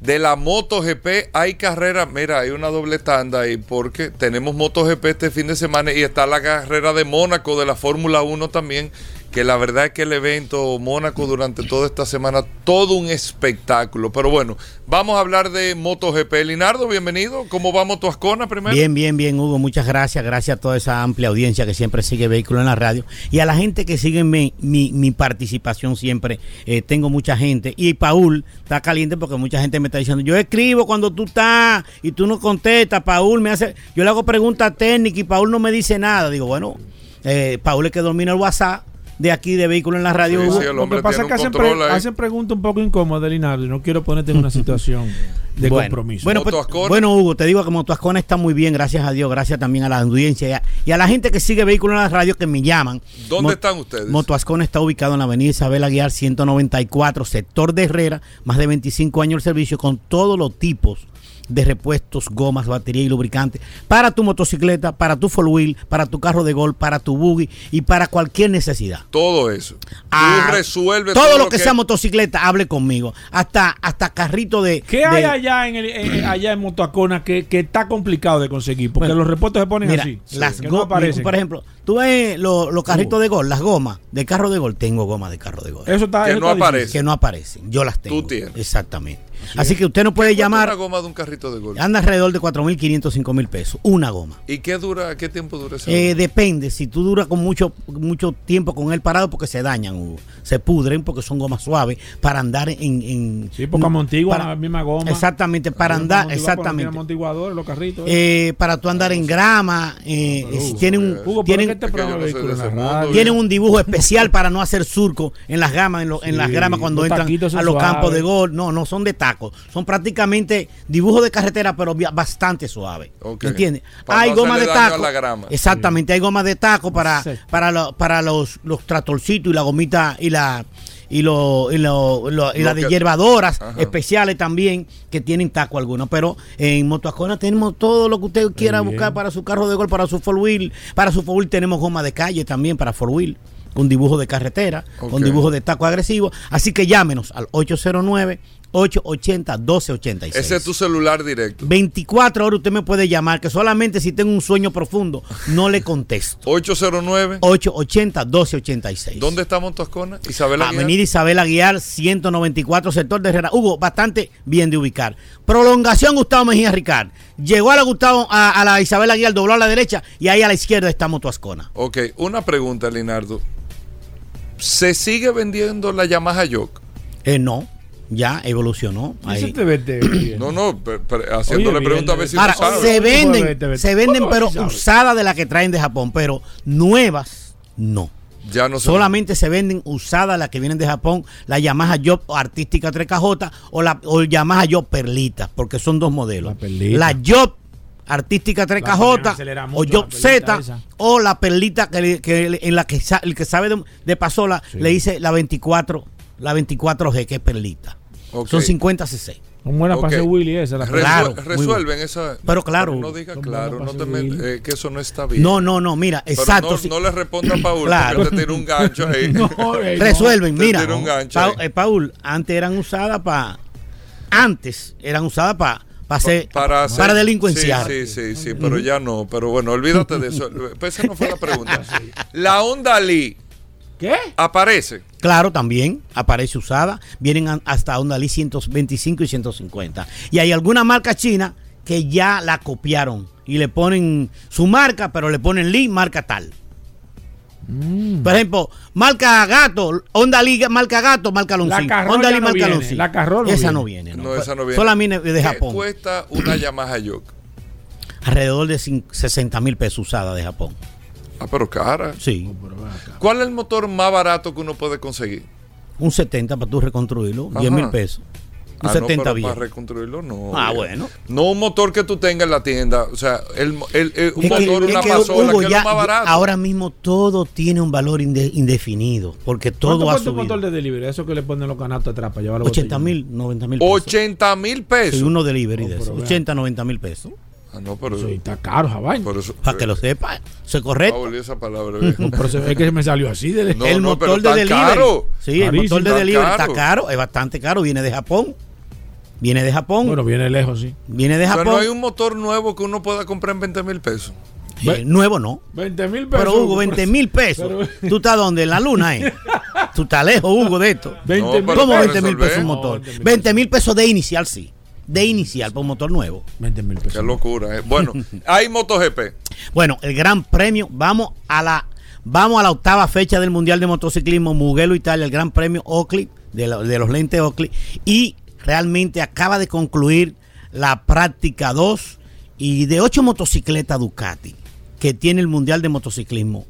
de la MotoGP. Hay carrera, mira, hay una doble tanda ahí porque tenemos MotoGP este fin de semana y está la carrera de Mónaco de la Fórmula 1 también. Que la verdad es que el evento Mónaco durante toda esta semana, todo un espectáculo. Pero bueno, vamos a hablar de MotoGP. Linardo, bienvenido. ¿Cómo va Moto Ascona primero? Bien, bien, bien, Hugo. Muchas gracias. Gracias a toda esa amplia audiencia que siempre sigue Vehículo en la Radio. Y a la gente que sigue mi, mi, mi participación siempre. Eh, tengo mucha gente. Y Paul está caliente porque mucha gente me está diciendo, yo escribo cuando tú estás y tú no contestas. Paul me hace, yo le hago preguntas técnicas y Paul no me dice nada. Digo, bueno, eh, Paul es que domina el WhatsApp de aquí de Vehículo en la Radio. Sí, el Lo que pasa es que hacen, pre- hacen preguntas un poco incómodas, Linardo, y no quiero ponerte en una <laughs> situación de bueno, compromiso. Bueno, pues, bueno, Hugo, te digo que Moto Ascona está muy bien, gracias a Dios, gracias también a la audiencia y a, y a la gente que sigue Vehículos en la Radio que me llaman. ¿Dónde Mo- están ustedes? Moto Ascona está ubicado en la avenida Isabel Aguiar 194, sector de Herrera, más de 25 años de servicio con todos los tipos de repuestos, gomas, batería y lubricante para tu motocicleta, para tu four wheel, para tu carro de golf, para tu buggy y para cualquier necesidad. Todo eso. Ah, Tú resuelves todo, lo que, sea motocicleta, hable conmigo. Hasta, hasta carrito de. ¿Qué hay allá en, el, en- allá en Motoacona que, que está complicado de conseguir? Porque Bueno, los repuestos se ponen Mira, así. las que go- no aparecen. por ejemplo, tú ves los, los carritos de gol, las gomas de carro de gol. Tengo goma de carro de gol. Eso está, Que eso no está aparece. difícil. que no aparecen. Yo las tengo. Tú tienes. Exactamente. Así que usted no puede ¿Cuánto llamar. una goma de un carrito de golf? Anda alrededor de 4.500, 5.000 pesos. Una goma. ¿Y qué dura, qué tiempo dura esa Eh, goma? depende, si tú duras con mucho mucho tiempo con él parado porque se dañan, Hugo. se pudren porque son gomas suaves para andar en... en Sí, porque amortigua para- la misma goma. Exactamente, para andar, exactamente. los carritos. Eh, para tú andar en grama, eh, eh, tienen, un- Hugo, tienen, este no un dibujo especial para no hacer surco en las gamas, en, lo- en las gramas cuando entran a los campos de gol. No, no son de tacos. Son prácticamente dibujos de carretera, pero bastante suave. Ok. ¿Entiendes? Para hay no goma de taco. la grama. Exactamente, hay goma de taco para, Sí. para, lo- para los, los tractorcitos y la gomita y la y, lo, y, lo- lo- y Lo la de que- hierbadoras Ajá. especiales también que tienen taco algunos. Pero en Motoacona tenemos todo lo que usted quiera bien. buscar para su carro de gol, para su four wheel. Para su four wheel tenemos goma de calle también para four wheel. Con dibujo de carretera, con dibujo de taco agresivo. Así que llámenos al 809 880-1286. Ese es tu celular directo. 24 horas usted me puede llamar, que solamente si tengo un sueño profundo no le contesto. 809. 880-1286. ¿Dónde está Montoscona? Isabel Aguiar. Avenida Isabel Aguiar, 194, sector de Herrera. Hugo, bastante bien de ubicar. Prolongación Gustavo Mejía Ricard. Llegó a la Gustavo, a, a la Isabel Aguiar, dobló a la derecha y ahí a la izquierda está Motoascona. Ok, una pregunta, Linardo. ¿Se sigue vendiendo la Yamaha Yoke? Eh, no, ya evolucionó. Ahí. Eso te vete bien. No, no, pe- pe- haciéndole Oye, pregunta a ver si Ahora, sabes. se venden, vete. se venden, ¿Cómo pero usadas de las que traen de Japón, pero nuevas, no. Ya no se Solamente se venden usadas las que vienen de Japón, la Yamaha Job Artística 3KJ o la o el Yamaha Job Perlita, porque son dos modelos. La Perlita. La Job Artística ponen a 3KJ acelerar o Job Z esa. o la Perlita que, le- que en la que sa- el que sabe de, de pasola Sí. le dice la 24 la 24G que es Perlita. Son 50 cc. Son buenas para Ok. hacer Willy esa. La Claro, resuelven esa. Pero claro. No diga claro, no te para met- eh, que eso no está bien. No, no, no, mira, Pero exacto. no, no le responda a Paul Claro. porque te tira un gancho ahí. <laughs> No. Resuelven, mira. un eh, Paul, antes eran usadas para. Antes eran usadas para hacer. para, hacer- delincuenciar. Sí, sí, sí, sí, pero ya no. Pero bueno, olvídate de eso. <laughs> Pues esa no fue la pregunta. La Honda Lee ¿Qué? aparece. Claro, también aparece usada. Vienen hasta Honda Lee 125 y 150. Y hay alguna marca china que ya la copiaron y le ponen su marca, pero le ponen Lee marca tal. Mm. Por ejemplo, marca Gato, Honda Lee marca Gato, marca Alonso. La Honda Lee no marca viene, Alonso. la no Esa no viene. No, No, esa no viene. Solamente de ¿Qué Japón. cuesta una Yamaha Yoke? Alrededor de cin- 60 mil pesos usada de Japón. Ah, pero cara. Sí. ¿Cuál es el motor más barato que uno puede conseguir? Un 70 para tú reconstruirlo. Ajá. 10 mil pesos. Un Ah, 70 no, pero bien. para reconstruirlo no. Ah, bien. bueno. No un motor que tú tengas en la tienda. O sea, el, el- el- un Es que- motor, es una que, pasola, Hugo, que es ya- lo más barato. Ahora mismo todo tiene un valor inde- indefinido. Porque todo ¿Cuánto ha subido. motor de delivery? Eso que le ponen los canastos atrás para llevar los 80 botellones. mil, 90 mil pesos. 80 mil pesos. Sí, uno delivery Oh, de eso. vean. 80, 90 mil pesos. Ah, no, pero Eso está caro eso. Para que lo sepa. Eso es correcto. Paul, esa palabra. No, pero se- es que me salió así. De No, el no, motor pero de delivery. caro. Sí, el Carísimo. motor de delivery caro. está caro. Es bastante caro. Viene de Japón. Viene de Japón. Bueno, viene lejos, sí. viene de Japón. no hay un motor nuevo que uno pueda comprar en 20 mil pesos. Eh, nuevo no. 20 mil pesos. Pero Hugo, 20 mil pesos. Pero- ¿Tú estás dónde? En la luna, ¿eh? Tú estás lejos, Hugo, de esto. 20 No, mil pero ¿Cómo para 20 mil pesos un motor? 20.000 20 mil pesos de inicial, sí. De inicial para un motor nuevo. 20 mil pesos. Qué locura. eh. Bueno, <laughs> hay MotoGP. Bueno, el Gran Premio, vamos a la vamos a la octava fecha del Mundial de Motociclismo Mugello Italia, el Gran Premio Oakley, de, la- de los lentes Oakley, y realmente acaba de concluir la práctica 2 y de 8 motocicletas Ducati que tiene el Mundial de Motociclismo.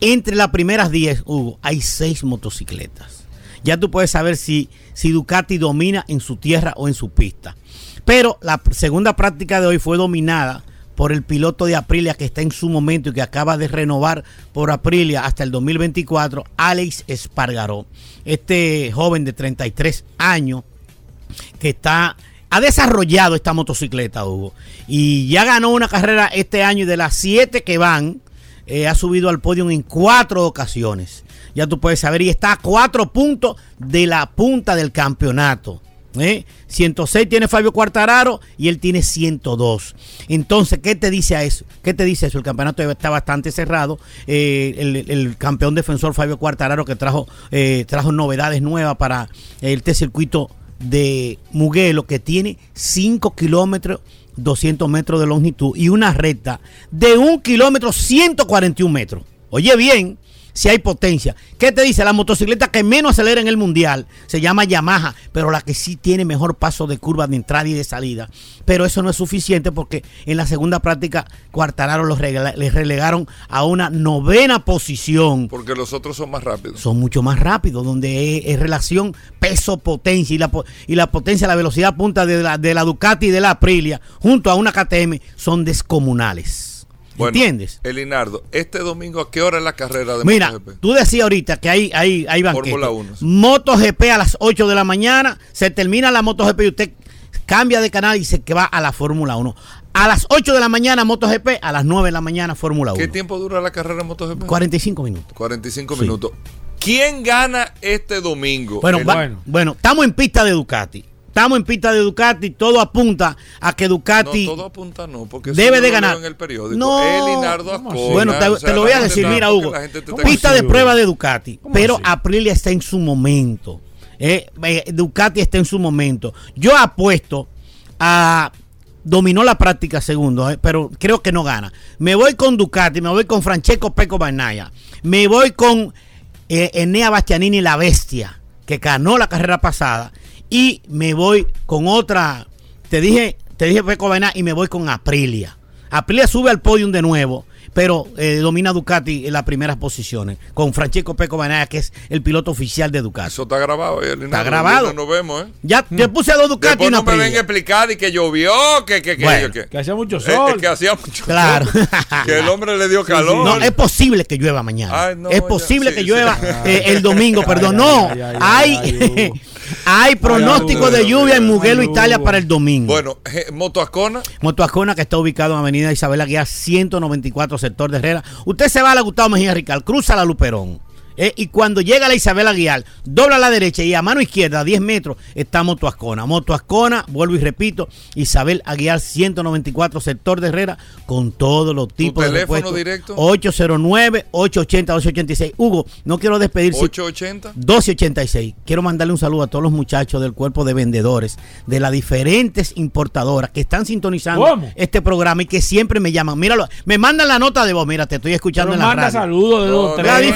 Entre las primeras 10, Hugo, hay 6 motocicletas. Ya tú puedes saber si, si Ducati domina en su tierra o en su pista. Pero la segunda práctica de hoy fue dominada por el piloto de Aprilia que está en su momento y que acaba de renovar por Aprilia hasta el 2024, Alex Espargaró. Este joven de 33 años que está ha desarrollado esta motocicleta, Hugo, y ya ganó una carrera este año y de las siete que van, eh, ha subido al podio en cuatro ocasiones. Ya tú puedes saber, y está a cuatro puntos de la punta del campeonato. ¿eh? 106 tiene Fabio Quartararo y él tiene 102. Entonces, ¿qué te dice a eso? ¿Qué te dice eso? El campeonato está bastante cerrado. Eh, el, campeón defensor Fabio Quartararo que trajo, eh, trajo novedades nuevas para este circuito de Mugello que tiene 5 kilómetros 200 metros de longitud y una recta de 1 kilómetro 141 metros. Oye bien, si hay potencia. ¿Qué te dice? La motocicleta que menos acelera en el mundial se llama Yamaha, pero la que sí tiene mejor paso de curva de entrada y de salida. Pero eso no es suficiente porque en la segunda práctica Cuartararo los les relegaron a una novena posición Porque los otros son más rápidos. son mucho más rápidos, donde es, es relación peso-potencia y la, y la potencia, la velocidad punta de la, de la Ducati y de la Aprilia junto a una KTM son descomunales. Bueno, ¿Entiendes? Elinardo, este domingo, ¿a qué hora es la carrera de Mira, MotoGP? tú decías ahorita que hay, hay, hay banquete. Fórmula uno, sí. MotoGP a las 8 de la mañana, se termina la MotoGP y usted cambia de canal y se que va a la Fórmula 1. A las 8 de la mañana MotoGP, a las 9 de la mañana Fórmula 1. ¿Qué tiempo dura la carrera de MotoGP? 45 minutos. 45 Sí. minutos. ¿Quién gana este domingo? Bueno, El- va- bueno. bueno, estamos en pista de Ducati. Estamos en pista de Ducati, todo apunta a que Ducati No, todo apunta no, porque debe de ganar. en el periódico. No. Bueno, te, o te sea, lo voy a decir, mira, Hugo. Pista de así, prueba de Ducati, ¿Cómo pero así? Aprilia está en su momento. Eh, eh, Ducati está en su momento. Yo apuesto a. Dominó la práctica segundo, eh, pero creo que no gana. Me voy con Ducati, me voy con Francesco Peco Bagnaia. Me voy con eh, Enea Bastianini, la bestia, que ganó la carrera pasada. Y me voy con otra. Te dije, te dije Peco Bagnaia y me voy con Aprilia. Aprilia sube al podium de nuevo, pero eh, domina Ducati en las primeras posiciones, con Francesco Peco Bagnaia, que es el piloto oficial de Ducati. Eso está grabado, eh, Linardo. grabado. Nos vemos, ¿eh? Ya te puse a dos Ducati y una no me a Aprilia. explicar y que llovió, que, que, que, Bueno, que, Que hacía mucho sol. eh, que hacía mucho Claro. sol, <laughs> que el hombre le dio calor. No, es posible que llueva mañana. Ay, no, es ya, posible sí, que sí. llueva eh, el domingo, <laughs> perdón. ay, no, ay, ay, hay, ay, Hugo. Hay pronóstico Ay, de lluvia en Mugello, Ay, Italia para el domingo. Bueno, je- Moto Ascona, Moto Ascona, que está ubicado en Avenida Isabel Aguiar, 194, sector de Herrera. Usted se va a la Gustavo Mejía Rical, cruza la Luperón. Eh, y cuando llega la Isabel Aguiar, dobla a la derecha y a mano izquierda, a 10 metros, está Moto Ascona. Moto Ascona, vuelvo y repito, Isabel Aguiar, 194, sector de Herrera, con todos los tipos de teléfono repuestos. directo? 809-880-286. Hugo, no quiero despedirse 880. 1286. Quiero mandarle un saludo a todos los muchachos del cuerpo de vendedores de las diferentes importadoras que están sintonizando ¿Cómo? este programa y que siempre me llaman. Míralo, me mandan la nota de voz. Mira, te estoy escuchando Pero en la manda radio. saludos de no, tres. La no,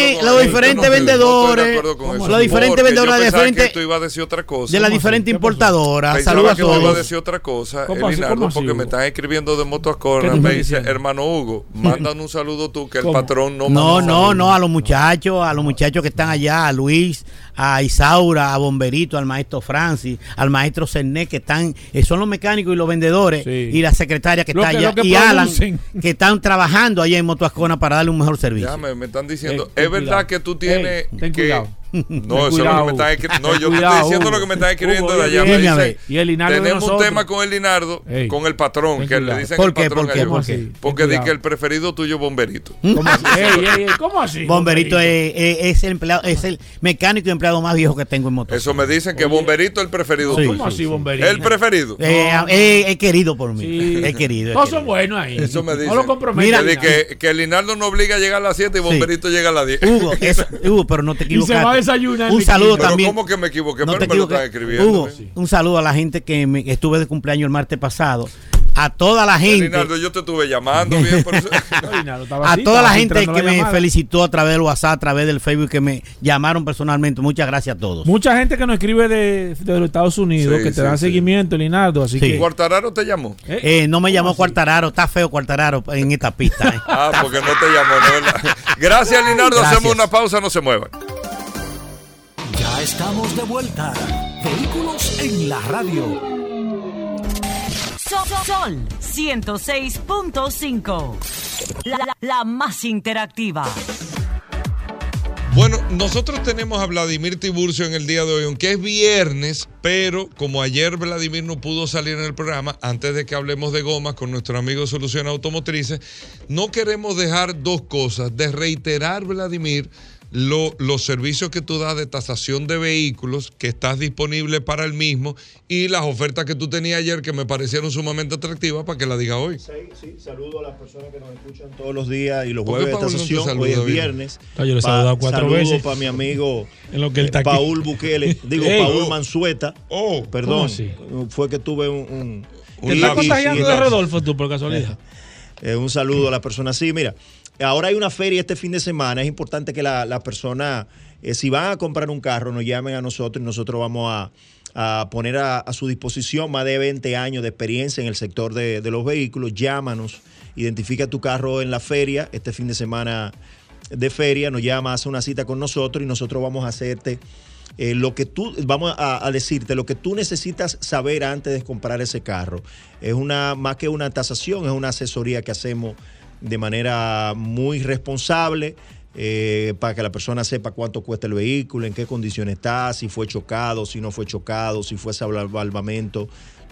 yo de diferente- los diferentes Yo de vendedores, acuerdo con ¿cómo eso, los diferentes vendedores, yo pensaba diferentes- que tú ibas a decir otra cosa. de las ¿Cómo así? diferentes ¿Qué pasó? importadoras. Pensaba Saludos a que tú ibas a todos. decir otra cosa. Elinardo, ¿Cómo así, porque me están escribiendo de Moto ¿Qué Ascona. tú Me dice, hermano Hugo, mandan un saludo tú, que el patrón no No, manda no, no, a los muchachos, a los muchachos que están allá, a Luis, a Isaura, a Bomberito, al maestro Francis, al maestro Cerné, que están, eh, son los mecánicos y los vendedores, Sí. y la secretaria que Lo está que- allá, y Alan, que están trabajando allá en Motoascona para darle un mejor servicio. Ya me, me están diciendo, Ey, ten es verdad cuidado. que tú tienes Ey, ten que... cuidado. <laughs> No, eso es lo que me están Hugo. escribiendo. No, yo te cuidado, estoy diciendo Hugo. lo que me están escribiendo Hugo, de allá. Me y el Linardo de tenemos un tema con el Linardo, Ey, con el patrón, que le dicen ¿Por el qué? patrón ¿Por qué? Porque di que el preferido tuyo es Bomberito. ¿Cómo así? Ey, ey, ey, ¿Cómo así? Bomberito es, es- es el empleado, es el mecánico y empleado más viejo que tengo en moto. Eso me dicen que Bomberito es el preferido Sí. tuyo. ¿Cómo así, bomberito? El preferido. Eh, eh, es querido por mí. Sí. <laughs> Es querido. querido. son buenos ahí. Eso me No dicen. lo comprometen. Mira, Que, el Linardo no obliga a llegar a las 7 y Bomberito llega a las 10. <laughs> Hugo, pero no te equivocaste. Va a desayunar en Un saludo. Pero también. ¿cómo que me equivoqué? No Pero te me lo escribiendo. Hugo, un saludo a la gente que me, estuve de cumpleaños el martes pasado. A toda la gente. Yo te estuve llamando bien por eso. <laughs> No, Linardo, estaba A toda la gente que la me llamada. felicitó a través del WhatsApp, a través del Facebook, que me llamaron personalmente. Muchas gracias a todos. Mucha gente que nos escribe de, de los Estados Unidos, Sí, que te sí, dan sí. seguimiento, Linardo. Así Sí. que. Cuartararo te llamó. ¿Eh? Eh, no me ¿Cómo llamó así? Cuartararo, está feo Cuartararo en esta pista. eh. Ah, porque no te llamó, ¿no? <laughs> Gracias, Linardo. Gracias. Hacemos una pausa, no se muevan. Ya estamos de vuelta. Vehículos en la radio. Sol, Sol 106.5. La, la- la más interactiva. Bueno, nosotros tenemos a Vladimir Tiburcio en el día de hoy, aunque es viernes, pero como ayer Vladimir no pudo salir en el programa, antes de que hablemos de gomas con nuestro amigo Soluciones Automotrices, no queremos dejar dos cosas, de reiterar, Vladimir, lo- los servicios que tú das de tasación de vehículos, que estás disponible para el mismo, y las ofertas que tú tenías ayer que me parecieron sumamente atractivas para que la diga hoy. Sí, sí, saludo a las personas que nos escuchan todos los días y los ¿Por qué jueves de no tasación. saluda Hoy es viernes. Ah, yo le he saludado cuatro saludo veces. para mi amigo <laughs> En lo que él está eh, aquí. Paul Bukele, digo. Paul Oh. Mansueta. Oh, ¿Cómo Perdón, así? fue que tuve un... un- Un ¿Te estás contagiando de. Rodolfo tú por casualidad? <laughs> eh, un saludo a las personas. Sí, mira, ahora hay una feria este fin de semana. Es importante que la, la persona, eh, si van a comprar un carro, nos llamen a nosotros y nosotros vamos a, a poner a, a su disposición más de 20 años de experiencia en el sector de, de los vehículos. Llámanos, identifica tu carro en la feria este fin de semana de feria, nos llama, hace una cita con nosotros y nosotros vamos a hacerte eh, lo que tú, vamos a, a decirte lo que tú necesitas saber antes de comprar ese carro. Es una, más que una tasación, es una asesoría que hacemos de manera muy responsable. eh, para que la persona sepa cuánto cuesta el vehículo, en qué condiciones está, si fue chocado, si no fue chocado, si fue salvamento,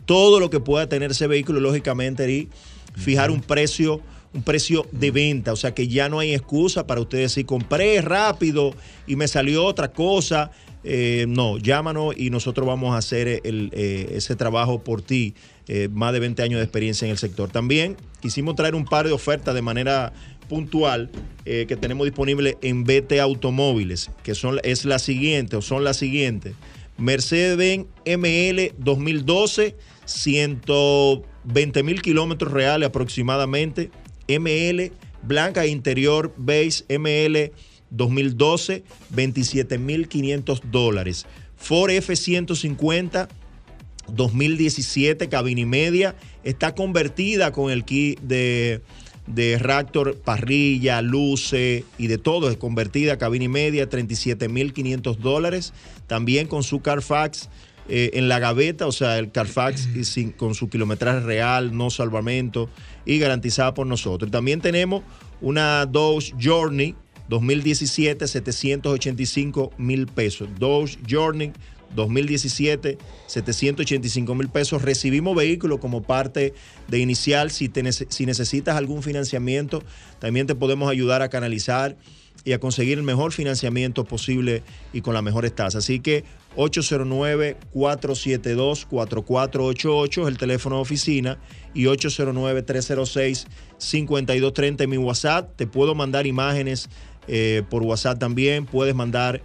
todo lo que pueda tener ese vehículo, lógicamente, y fijar un precio un precio de venta, o sea que ya no hay excusa para usted decir compré rápido y me salió otra cosa. eh, no, llámanos y nosotros vamos a hacer eh, ese trabajo por ti. Eh, más de 20 años de experiencia en el sector. También quisimos traer un par de ofertas de manera puntual eh, que tenemos disponible en BT Automóviles, que son, es la siguiente o son las siguientes. Mercedes-Benz ML 2012, 120 mil kilómetros reales aproximadamente. ML blanca interior base ML 2012, 27 mil 500 dólares. Ford F-150 2017, cabina y media, está convertida con el kit de, de Raptor, parrilla, luces y de todo, es convertida cabina y media, 37.500 dólares, también con su Carfax eh, en la gaveta, o sea, el Carfax <clears throat> y sin- con su kilometraje real, no salvamento y garantizada por nosotros. También tenemos una Dodge Journey 2017, 785 mil pesos. Dodge Journey 2017, 785 mil pesos. Recibimos vehículos como parte de inicial. Si, te si necesitas algún financiamiento, también te podemos ayudar a canalizar y a conseguir el mejor financiamiento posible y con las mejores tasas. Así que 809-472-4488 es el teléfono de oficina y 809-306-5230 en mi WhatsApp. Te puedo mandar imágenes eh, por WhatsApp también. Puedes mandar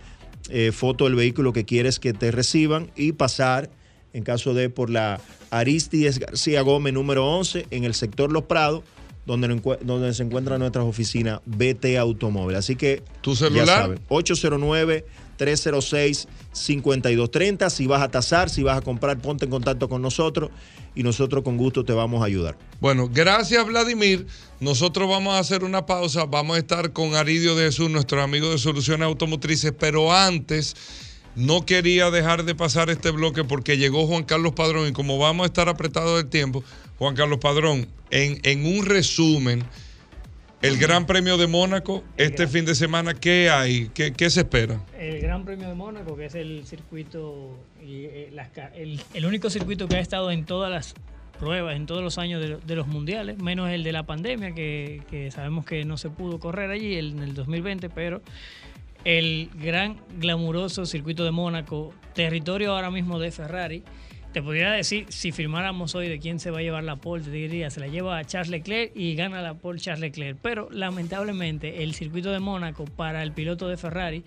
eh, foto del vehículo que quieres que te reciban y pasar, en caso de, por la Aristides García Gómez número 11 en el sector Los Prados, donde, donde se encuentran nuestras oficinas BT Automóvil. Así que. ¿Tu celular? 809 306-5230. Si vas a tasar, si vas a comprar, ponte en contacto con nosotros y nosotros con gusto te vamos a ayudar. Bueno, gracias Vladimir. Nosotros vamos a hacer una pausa. Vamos a estar con Aridio de Jesús, nuestro amigo de Soluciones Automotrices, pero antes... No quería dejar de pasar este bloque porque llegó Juan Carlos Padrón y como vamos a estar apretados del tiempo, Juan Carlos Padrón, en, en un resumen, el Gran Premio de Mónaco, este fin de semana, ¿qué hay? ¿Qué, qué se espera? El Gran Premio de Mónaco, que es el circuito, y, eh, las el, el único circuito que ha estado en todas las pruebas, en todos los años de, lo- de los mundiales, menos el de la pandemia, que, que sabemos que no se pudo correr allí el- en el 2020, pero el gran glamuroso circuito de Mónaco, territorio ahora mismo de Ferrari. Te podría decir, si firmáramos hoy de quién se va a llevar la pole, te diría, se la lleva a Charles Leclerc y gana la pole Charles Leclerc. Pero lamentablemente el circuito de Mónaco para el piloto de Ferrari,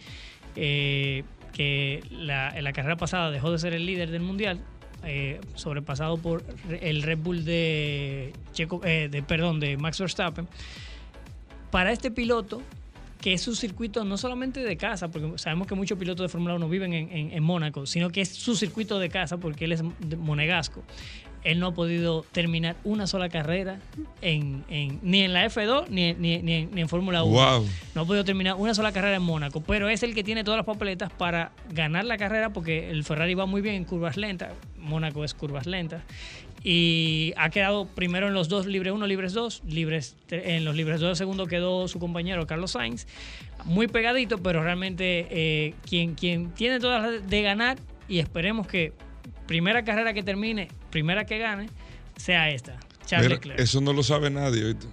eh, que en la carrera pasada dejó de ser el líder del mundial, eh, sobrepasado por el Red Bull eh, de, perdón, de Max Verstappen, para este piloto, que es su circuito no solamente de casa, porque sabemos que muchos pilotos de Fórmula 1 viven en, en- en Mónaco, sino que es su circuito de casa porque él es monegasco. Él no ha podido terminar una sola carrera en, ni en la F2 ni, ni- ni en, ni en Fórmula 1. Wow. No ha podido terminar una sola carrera en Mónaco, pero es el que tiene todas las papeletas para ganar la carrera porque el Ferrari va muy bien en curvas lentas. Mónaco es curvas lentas. Y ha quedado primero en los dos, libre 1, libres 2. Libres, en los libres 2 segundo quedó su compañero Carlos Sainz. Muy pegadito, pero realmente eh, quien, quien tiene todas las de ganar y esperemos que primera carrera que termine, primera que gane, sea esta. Charles Mira, Leclerc. eso no lo sabe nadie. ¿oíste?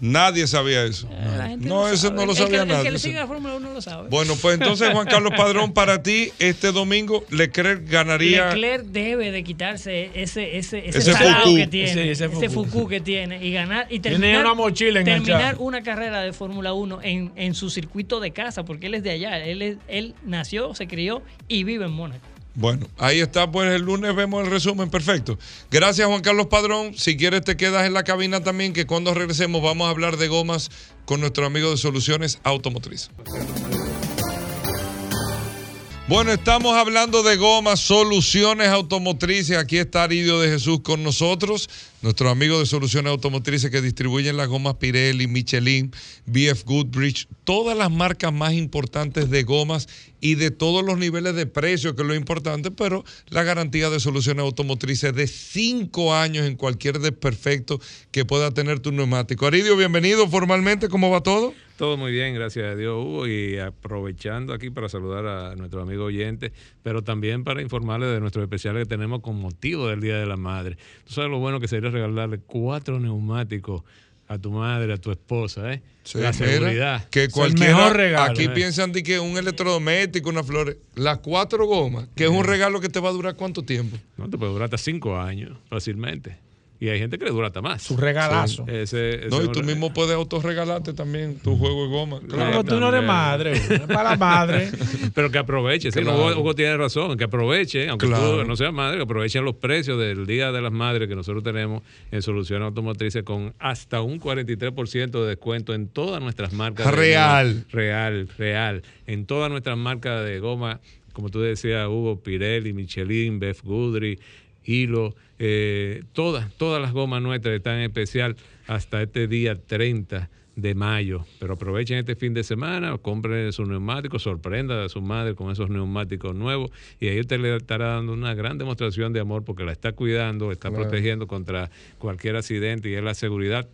Nadie sabía eso. Gente No, eso sabe. no lo El que- sabía el que, nadie. le sigue a la Fórmula 1 lo sabe. Bueno, pues entonces, Juan Carlos Padrón, para ti, este domingo, Leclerc ganaría. Leclerc debe de quitarse ese ese ese, Ese salado fucú. que tiene, Ese- ese, que tiene y ganar y Tiene terminar una mochila enganchada. terminar una carrera de Fórmula 1 en, en su circuito de casa porque él es de allá, él es- él nació, se crió y vive en Mónaco. Bueno, ahí está, pues el lunes vemos el resumen, perfecto. Gracias, Juan Carlos Padrón. Si quieres, te quedas en la cabina también, que cuando regresemos vamos a hablar de gomas con nuestro amigo de Soluciones Automotriz. Bueno, estamos hablando de gomas, soluciones automotrices. Aquí está Aridio de Jesús con nosotros, nuestro amigo de Soluciones Automotrices que distribuyen las gomas Pirelli, Michelin, BF Goodrich, todas las marcas más importantes de gomas y de todos los niveles de precio, que es lo importante, pero la garantía de Soluciones Automotrices de cinco años en cualquier desperfecto que pueda tener tu neumático. Aridio, bienvenido formalmente, ¿cómo va todo? Todo muy bien, gracias a Dios, Hugo, y aprovechando aquí para saludar a nuestro amigo oyente, pero también para informarle de nuestros especiales que tenemos con motivo del Día de la Madre. Tú sabes lo bueno que sería regalarle cuatro neumáticos a tu madre, a tu esposa, ¿eh? Sí, la mira, seguridad. que mejor regalo, aquí eh. piensan de que un electrodoméstico, una flores, las cuatro gomas, que es un regalo que te va a durar cuánto tiempo. No, te puede durar hasta cinco años, fácilmente. Y hay gente que le dura hasta más. Su regalazo. Ese- ese No, y tú mismo puedes autorregalarte también tu juego de goma. Claro, Claro. tú no eres madre, es para la madre. <laughs> Pero que aproveche, sí, Claro. Hugo, Hugo tiene razón, que aproveche, aunque Claro. tú no seas madre, que aprovechen los precios del Día de las Madres que nosotros tenemos en Soluciones Automotrices con hasta un 43% de descuento en todas nuestras marcas. de Real. goma. Real, real. En todas nuestras marcas de goma, como tú decías, Hugo, Pirelli, Michelin, Beth Goodrich, Hilo, eh, todas, todas las gomas nuestras están en especial hasta este día 30 de mayo. Pero aprovechen este fin de semana, compren sus neumáticos, sorprenda a su madre con esos neumáticos nuevos y ahí usted le estará dando una gran demostración de amor porque la está cuidando, está protegiendo contra cualquier accidente y es la seguridad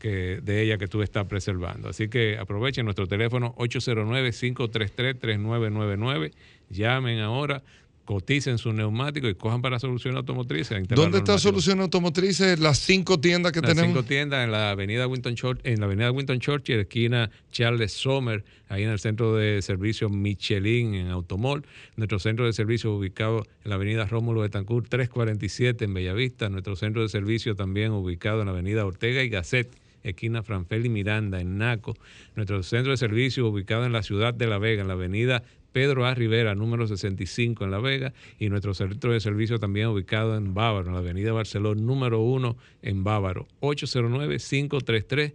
que, de ella que tú estás preservando. Así que aprovechen nuestro teléfono 809-533-3999, llamen ahora, coticen su neumático y cojan para Solución Automotriz. a instalar ¿Dónde está neumáticos. Solución Automotrices? Las cinco tiendas que Las tenemos. cinco tiendas en la avenida Winton Church, en la avenida Winton Churchill, esquina Charles Sommer, ahí en el centro de servicio Michelin en Automol. Nuestro centro de servicio ubicado en la avenida Rómulo Betancourt 347 en Bellavista. Nuestro centro de servicio también ubicado en la avenida Ortega y Gasset esquina Franfeli Miranda, en Naco. Nuestro centro de servicio ubicado en la ciudad de La Vega, en la avenida Pedro A. Rivera, número 65 en La Vega, y nuestro centro de servicio también ubicado en Bávaro, en la avenida Barcelona, número 1 en Bávaro, 809-533-3999.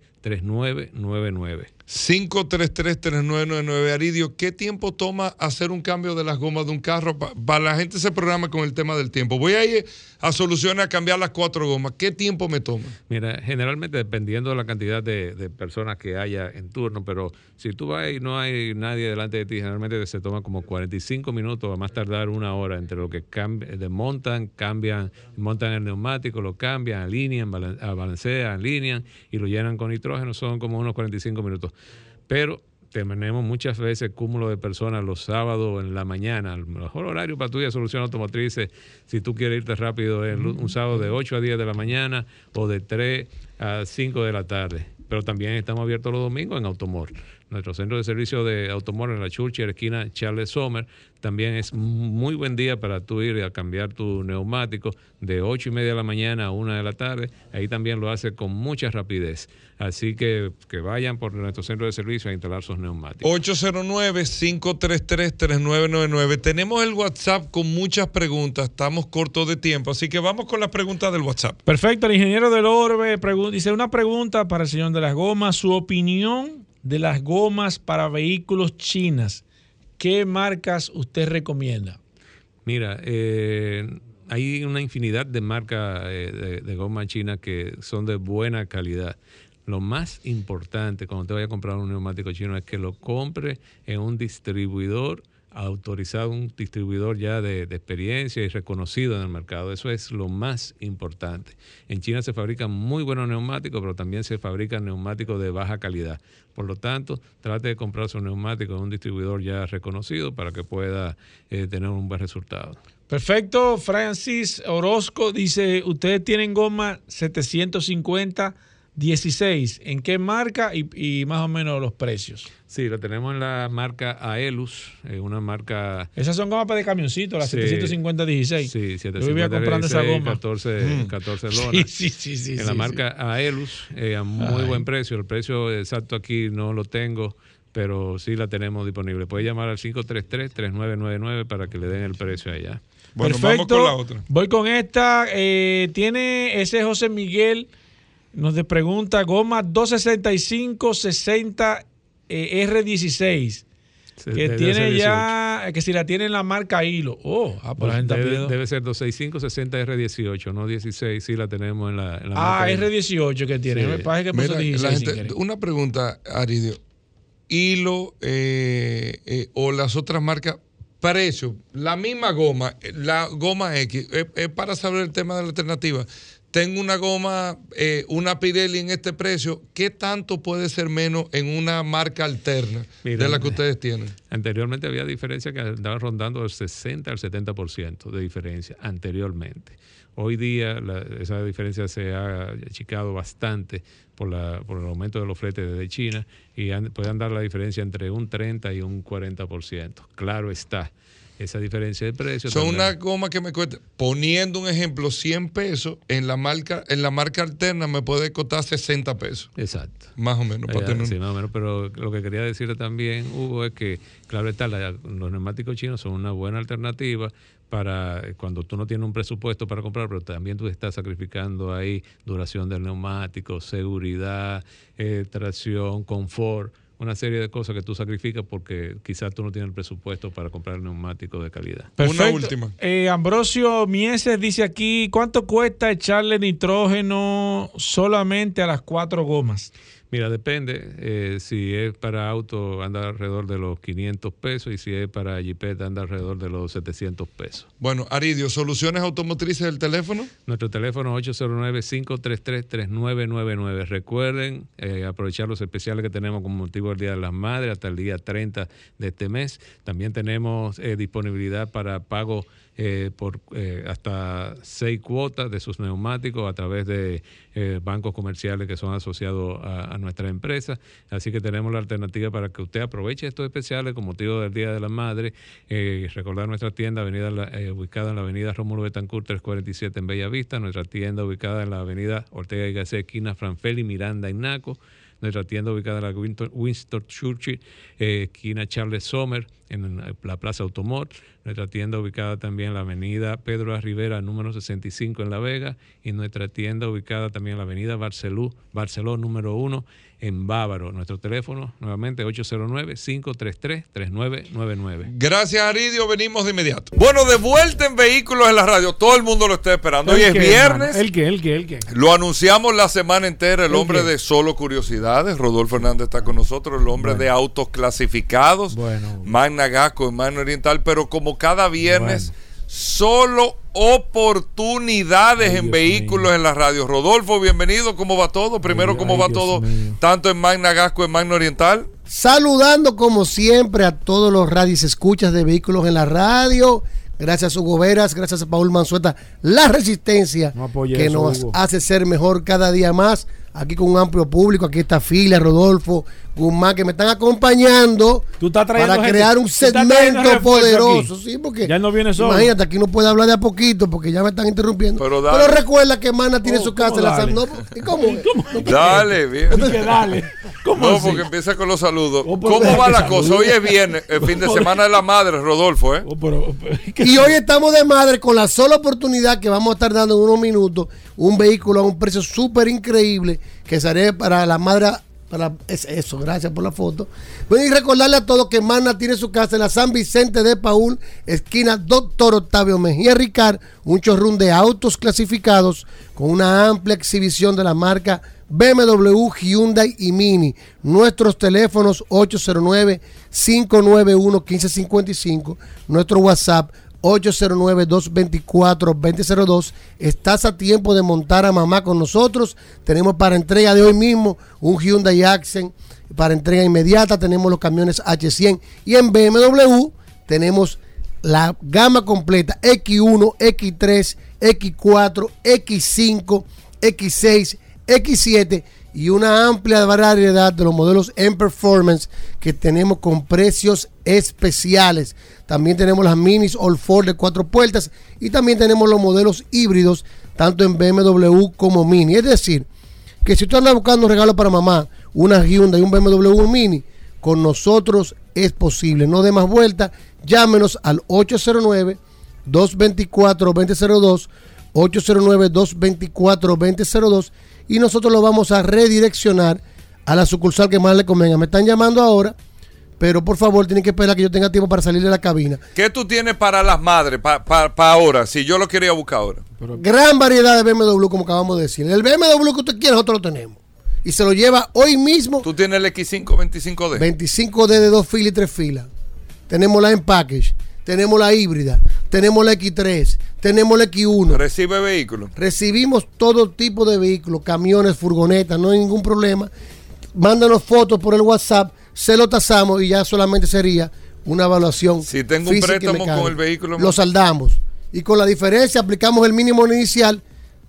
533-3999. Aridio, ¿qué tiempo toma hacer un cambio de las gomas de un carro? Pa- Para la gente se programa con el tema del tiempo. Voy a ir a solucionar a cambiar las cuatro gomas. ¿Qué tiempo me toma? Mira, generalmente dependiendo de la cantidad de, de personas que haya en turno, pero si tú vas y no hay nadie delante de ti, generalmente se toma como 45 minutos, a más tardar una hora entre lo que cambi- desmontan, cambian, montan el neumático, lo cambian, alinean, balan- balancean, alinean y lo llenan con nitrógeno, son como unos 45 minutos. Pero tenemos muchas veces cúmulo de personas los sábados en la mañana. El mejor horario para tu día solución automotriz, si tú quieres irte rápido, es un sábado de 8 a 10 de la mañana o de 3 a 5 de la tarde. Pero también estamos abiertos los domingos en Automor. Nuestro centro de servicio de Automor en la Churchill, esquina Charles Sommer, también es muy buen día para tú ir a cambiar tu neumático de 8 y media de la mañana a 1 de la tarde. Ahí también lo hace con mucha rapidez. Así que que vayan por nuestro centro de servicio a instalar sus neumáticos. 809-533-3999. Tenemos el WhatsApp con muchas preguntas. Estamos cortos de tiempo, así que vamos con las preguntas del WhatsApp. Perfecto, el ingeniero del Orbe dice una pregunta para el señor de las gomas. Su opinión de las gomas para vehículos chinas. ¿Qué marcas usted recomienda? Mira, eh, hay una infinidad de marcas eh, de, goma china que son de buena calidad. Lo más importante cuando te vaya a comprar un neumático chino es que lo compre en un distribuidor autorizado, un distribuidor ya de, de experiencia y reconocido en el mercado. Eso es lo más importante. En China se fabrican muy buenos neumáticos, pero también se fabrican neumáticos de baja calidad. Por lo tanto, trate de comprar su neumático en un distribuidor ya reconocido para que pueda eh, tener un buen resultado. Perfecto, Francis Orozco dice, ustedes tienen goma 750 16. ¿En qué marca y, y más o menos los precios? Sí, lo tenemos en la marca Aelus, eh, una marca... Esas son gomas para de camioncito, las Sí. 750 16. Sí, Yo 750 vivía comprando esa 16, goma. 14, Mm. 14 <laughs> Sí, lonas. sí, sí, sí, En sí, la sí. marca Aelus, eh, a muy Ay. buen precio. El precio exacto aquí no lo tengo, pero sí la tenemos disponible. Puede llamar al 533-3999 para que le den el precio allá. Perfecto. Voy con esta. eh, tiene ese José Miguel, nos de pregunta, goma 265 60 eh, R16. Que debe tiene ya, que si la tiene en la marca Hilo. Oh, ah, pues la gente debe, debe ser 265-60R18, no 16. Sí la tenemos en la, en la Ah, marca R18 que tiene. Sí. Me parece que puso Mira, 16 la sin gente- querer. una pregunta, Aridio. Hilo eh, eh, o las otras marcas, precio, la misma goma, eh, la goma X, es, es para saber el tema de la alternativa. Tengo una goma, eh, una Pirelli en este precio, ¿qué tanto puede ser menos en una marca alterna Mira, de la que ustedes tienen? Anteriormente había diferencias que andaban rondando el 60 al 70% de diferencia anteriormente. Hoy día la- esa diferencia se ha achicado bastante por, la, por el aumento de los fletes desde China y han- puede andar la diferencia entre un 30 y un 40%. Claro está, esa diferencia de precio. Son tendrá- una goma que me cuesta, poniendo un ejemplo, 100 pesos, en la marca, en la marca alterna me puede costar 60 pesos. Exacto. Más o menos. para Eh, tener sí, más o menos, pero lo que quería decirle también, Hugo, es que, claro está, la- los neumáticos chinos son una buena alternativa para cuando tú no tienes un presupuesto para comprar, pero también tú estás sacrificando ahí duración del neumático, seguridad, eh, tracción, confort, una serie de cosas que tú sacrificas porque quizás tú no tienes el presupuesto para comprar neumáticos de calidad. Perfecto. Eh, Ambrosio Mieses dice aquí, ¿cuánto cuesta echarle nitrógeno solamente a las cuatro gomas? Mira, depende. eh, si es para auto, anda alrededor de los 500 pesos y si es para jipeta, anda alrededor de los 700 pesos. Bueno, Aridio, ¿soluciones automotrices del teléfono? Nuestro teléfono 809-533-3999. Recuerden eh, aprovechar los especiales que tenemos con motivo del Día de las Madres hasta el día 30 de este mes. También tenemos eh, disponibilidad para pago eh, por eh, hasta seis cuotas de sus neumáticos a través de eh, bancos comerciales que son asociados a, nuestra empresa. Así que tenemos la alternativa para que usted aproveche estos especiales con motivo del Día de la Madre. Eh, recordar nuestra tienda avenida, eh, ubicada en la avenida Rómulo Betancourt 347 en Bellavista, nuestra tienda ubicada en la avenida Ortega y Gasset, esquina Franfeli, Miranda y Naco. Nuestra tienda ubicada en la Winston, Churchill, eh, esquina Charles Sommer, en la Plaza Automor. Nuestra tienda ubicada también en la avenida Pedro A. Rivera, número 65 en La Vega. Y nuestra tienda ubicada también en la avenida Barceló, Barceló número 1 en Bávaro. Nuestro teléfono, nuevamente, 809-533-3999. Gracias, Aridio. Venimos de inmediato. Bueno, de vuelta en Vehículos en la Radio. Todo el mundo lo está esperando. Hoy ¿El es qué, viernes. hermano? ¿El qué? ¿El qué? ¿El qué? Lo anunciamos la semana entera, el ¿El hombre qué? de solo curiosidades, Rodolfo Hernández está con nosotros, el hombre de autos clasificados, Bueno. Magna Gasco en Magna Oriental, pero como cada viernes, solo oportunidades en vehículos en la radio. Rodolfo, bienvenido, ¿cómo va todo? Primero, Ay, ¿cómo ay, va Dios todo? mío. Tanto en Magna Gasco en Magna Oriental. Saludando como siempre a todos los radios escuchas de vehículos en la radio. Gracias Hugo Veras, gracias a Paul Manzueta, la resistencia No que nos Hugo. hace ser mejor cada día más. Aquí con un amplio público, aquí está Filia, Rodolfo, Guzmán, que me están acompañando Tú estás trayendo para gente- crear un segmento poderoso. aquí. Sí, porque Ya no viene solo. imagínate, aquí no puede hablar de a poquito porque ya me están interrumpiendo. Pero recuerda que Mana tiene Oh, su casa ¿cómo en la? San- no, ¿y ¿Cómo? <laughs> Dale, bien. Que dale. ¿Cómo No, así? porque empieza con los saludos. Oh, ¿Cómo va la cosa? Hoy es viernes, el fin de <laughs> Oh, semana de la madre, Rodolfo, ¿eh? Oh, pero- pero- Y hoy estamos de madre con la sola oportunidad que vamos a estar dando en unos minutos un vehículo a un precio súper increíble que seré para la madre. Para, es eso, gracias por la foto. Bueno, y recordarle a todos que Mana tiene su casa en la San Vicente de Paul, esquina Doctor Octavio Mejía Ricard, un chorrón de autos clasificados con una amplia exhibición de la marca BMW, Hyundai y Mini. Nuestros teléfonos 809-591-1555, nuestro WhatsApp 809-224-2002. Estás a tiempo de montar a mamá con nosotros. Tenemos para entrega de hoy mismo un Hyundai Accent. Para entrega inmediata tenemos los camiones H100. Y en BMW tenemos la gama completa X1, X3, X4, X5, X6, X7 y una amplia variedad de los modelos en performance que tenemos con precios especiales. También tenemos las minis All Ford de cuatro puertas y también tenemos los modelos híbridos tanto en BMW como Mini. Es decir, que si tú andas buscando un regalo para mamá, una Hyundai y un BMW Mini, con nosotros es posible. No dé más vuelta, llámenos al 809-224-2002, 809-224-2002 y nosotros lo vamos a redireccionar a la sucursal que más le convenga. Me están llamando ahora, pero por favor tienen que esperar que yo tenga tiempo para salir de la cabina. ¿Qué tú tienes para las madres, para ahora? Si yo lo quería buscar ahora. Gran variedad de BMW, como acabamos de decir. El BMW que usted quiere, nosotros lo tenemos. Y se lo lleva hoy mismo. Tú tienes el X5 25D. 25D de dos filas y tres filas. Tenemos la en package. Tenemos la híbrida. Tenemos la X3. Tenemos el X1. Recibe vehículos. Recibimos todo tipo de vehículos, camiones, furgonetas, no hay ningún problema. Mándanos fotos por el WhatsApp, se lo tasamos y ya solamente sería una evaluación. Si tengo un préstamo con el vehículo, Lo saldamos. Y con la diferencia aplicamos el mínimo inicial.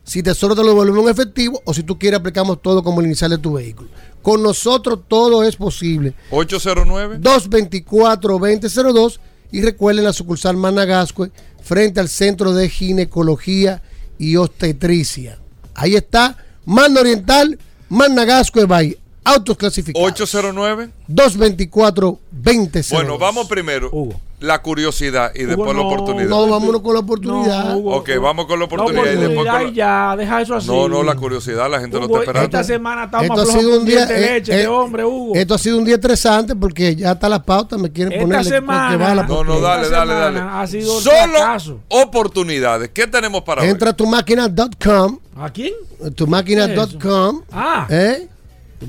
Si te solo te lo devolvemos en efectivo o si tú quieres aplicamos todo como el inicial de tu vehículo. Con nosotros todo es posible. 809. 224-2002 y recuerden la sucursal Managascue frente al Centro de Ginecología y Obstetricia. Ahí está, Manda Oriental, Managascue by Autos Clasificados. 809. 224-2002. Bueno, vamos primero. La curiosidad y después la no, oportunidad. No, vámonos con la oportunidad. ok, vamos con la La oportunidad y después con y ya, deja eso la... así. No, no, la curiosidad, la gente lo Hugo, está esperando. esta semana estamos Esto ha más sido un día, eh, leche, eh, de hombre, Hugo. Esto ha sido un día estresante porque ya está la pauta, me quieren Esta poner semana- No, no, dale, dale, dale. ha sido Solo fracaso. oportunidades. ¿Qué tenemos para hoy? Entra a tumáquina.com. ¿A quién? Tumáquina.com. Ah. ¿eh?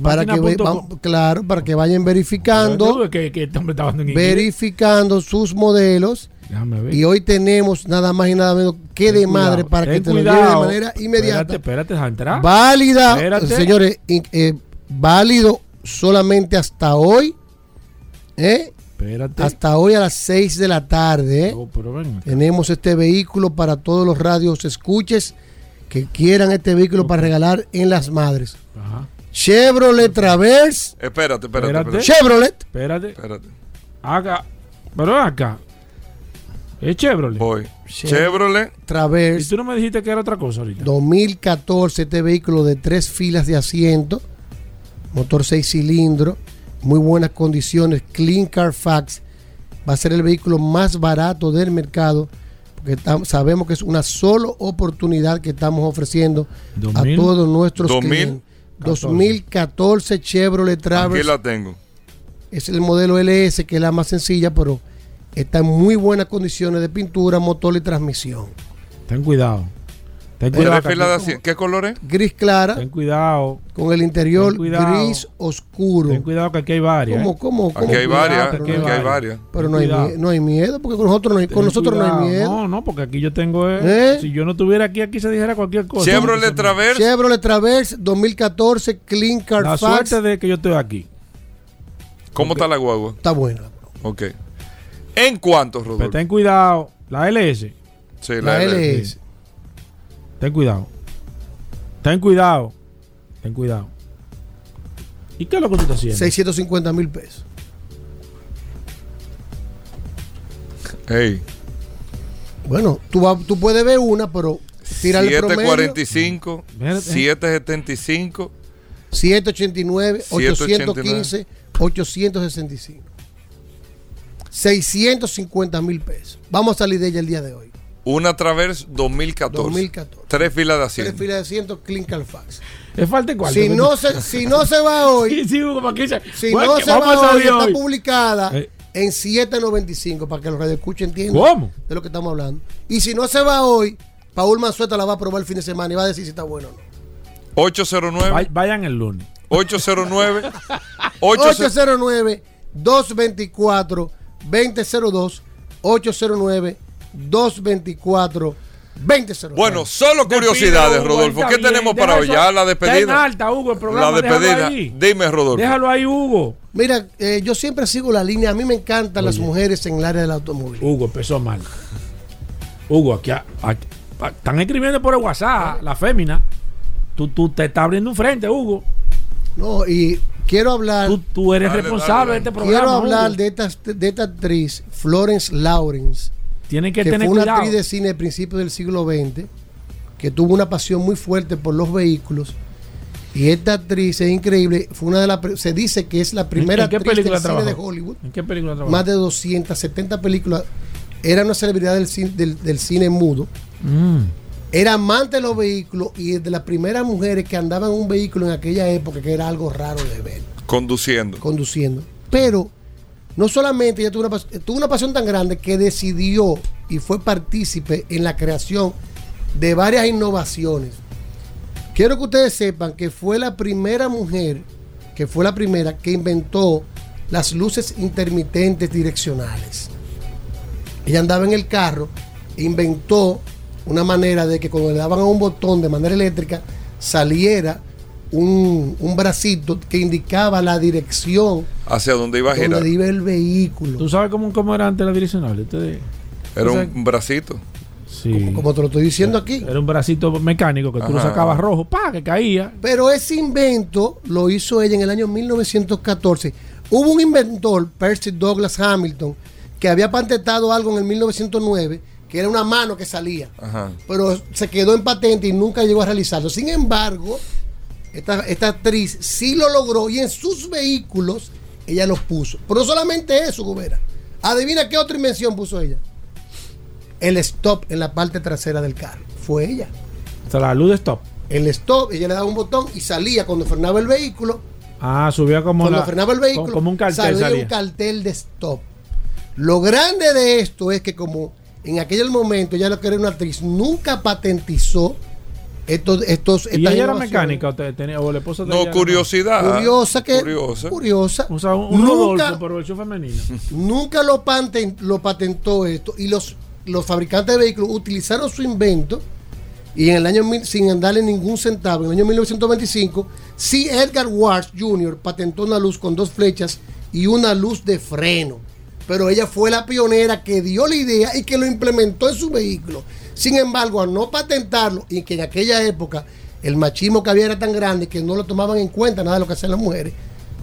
Para que, claro, para que vayan verificando, Que, que este verificando sus modelos. Ver. Y hoy tenemos nada más y nada menos que de madre para que te lo lleve de manera inmediata. Espérate, espérate. Válida, Espérate. señores, eh, válido solamente hasta hoy. ¿eh? Espérate. Hasta hoy a las 6 de la tarde. ¿eh? Tenemos este vehículo para todos los radios escuches que quieran este vehículo para regalar en las madres. Ajá. Chevrolet Traverse. Espérate, espérate. Espérate. espérate. Chevrolet. Espérate. Espérate. Acá. Pero acá. Es Chevrolet. Voy. Chevrolet. Y Traverse tú no me dijiste que era otra cosa ahorita. 2014. Este vehículo de tres filas de asiento. Motor 6 cilindros. Muy buenas condiciones. Clean Carfax. Va a ser el vehículo más barato del mercado. Porque sabemos que es una solo oportunidad que estamos ofreciendo a 2000. todos nuestros 2000. clientes. 2014 Chevrolet Aquí Traverse. la tengo. Es el modelo LS, que es la más sencilla, pero está en muy buenas condiciones de pintura, motor y transmisión. Ten cuidado. Ten cuidado. ¿Qué color es? Gris clara, Ten cuidado. con el interior gris oscuro. Ten cuidado que aquí hay varias. ¿Cómo, ¿eh? cómo, cómo? Aquí hay varias. pero Aquí no- hay varias. Pero no hay, no hay miedo, porque con nosotros no hay, con nosotros no hay miedo. No, no, porque aquí yo tengo. eh, ¿Eh? Si yo no estuviera aquí, aquí se dijera cualquier cosa. Chevrolet Traverse. Chevrolet Traverse 2014 Clean La Carfax. suerte de que yo estoy aquí. ¿Cómo está la guagua? Está buena. Ok. ¿En cuántos, Pero Rodolfo? ten cuidado. La LS. Sí, La LS. Ten cuidado. Ten cuidado. Ten cuidado. ¿Y qué es lo que tú estás haciendo? 650 mil pesos. Hey. Bueno, tú, va- tú puedes ver una, pero tira el promedio. 745, Espérate. 775. 789, 815, 865. 650 mil pesos. Vamos a salir de ella el día de hoy. Una Traverse 2014. 2014. Tres filas de Tres asiento. filas de asiento, Clean Carfax. Es falta cuarto. Si no, se, si no se va hoy, <laughs> Sí, sí, Hugo, para que se- si no que se va hoy, salir está hoy. publicada Eh. en 7.95 para que los radioescuchos entiendan ¿Cómo? de lo que estamos hablando. Y si no se va hoy, Paul Manzueta la va a probar el fin de semana y va a decir si está bueno o no. 809. Vay- Vayan el lunes. 809. 809. <laughs> 809-224-2002. 809-224-2002. Bueno, solo curiosidades, Hugo, Rodolfo. ¿Qué bien. tenemos para hoy? Ya la Está en despedida. alta, Hugo, el programa. La despedida. ahí. Dime, Rodolfo. Déjalo ahí, Hugo. Mira, eh, yo siempre sigo la línea. A mí me encantan las mujeres en el área del automóvil. Hugo empezó mal. Hugo, aquí, aquí- están escribiendo por el WhatsApp, la fémina. Tú, tú te estás abriendo un frente, Hugo. No, y quiero hablar. Tú, tú eres Dale, responsable dale, de este programa. Quiero hablar Hugo. de esta, de esta actriz, Florence Lawrence, Tienen que, que tener fue una cuidado. actriz de cine de principios del siglo XX, que tuvo una pasión muy fuerte por los vehículos. Y esta actriz es increíble. Fue una de las. Se dice que es la primera ¿En qué actriz película del cine de? Hollywood. ¿En qué película trabajó? Más de 270 películas. Era una celebridad del cine, del, del cine mudo. Mm. Era amante de los vehículos y de las primeras mujeres que andaban en un vehículo en aquella época, que era algo raro de ver, Conduciendo. conduciendo. Pero no solamente ella tuvo una, pas- tuvo una pasión tan grande que decidió y fue partícipe en la creación de varias innovaciones. Quiero que ustedes sepan que fue la primera mujer, que fue la primera que inventó las luces intermitentes direccionales. Ella andaba en el carro, inventó una manera de que cuando le daban a un botón de manera eléctrica saliera un, un bracito que indicaba la dirección Hacia donde iba a girar. donde iba el vehículo. ¿Tú sabes cómo, cómo era antes la direccional? Ustedes- Era un bracito. Sí. Como te lo estoy diciendo aquí. Era un bracito mecánico que tú lo Ajá. sacabas rojo, pa, que caía. Pero ese invento lo hizo ella en el año 1914. Hubo un inventor, Percy Douglas Hamilton, que había patentado algo en el 1909, que era una mano que salía. Ajá. Pero se quedó en patente y nunca llegó a realizarlo. Sin embargo, esta, esta actriz sí lo logró y en sus vehículos ella los puso. Pero no solamente eso, Gubera. Adivina qué otra invención puso ella. El stop en la parte trasera del carro. Fue ella. La luz de stop. El stop, ella le daba un botón y salía cuando frenaba el vehículo. Ah, subía como Cuando la- frenaba el vehículo, como, como un cartel salía salía. un cartel de stop. Lo grande de esto es que como en aquel momento ya lo que era una actriz, nunca patentizó estos, estos ¿Y ella era mecánica o, te- tenía- o la esposa de No, era curiosidad. Curiosa que Curiosa. curiosa. O sea, un, un Nunca- Rodolfo, pero versión femenina. <laughs> Nunca lo, paten- lo patentó esto y los, los fabricantes de vehículos utilizaron su invento y en el año mil- sin darle ningún centavo, en el año 1925, sí Edgar Ward Jr. patentó una luz con dos flechas y una luz de freno. Pero ella fue la pionera que dio la idea y que lo implementó en su vehículo. Sin embargo, al no patentarlo y que en aquella época el machismo que había era tan grande que no lo tomaban en cuenta nada de lo que hacían las mujeres,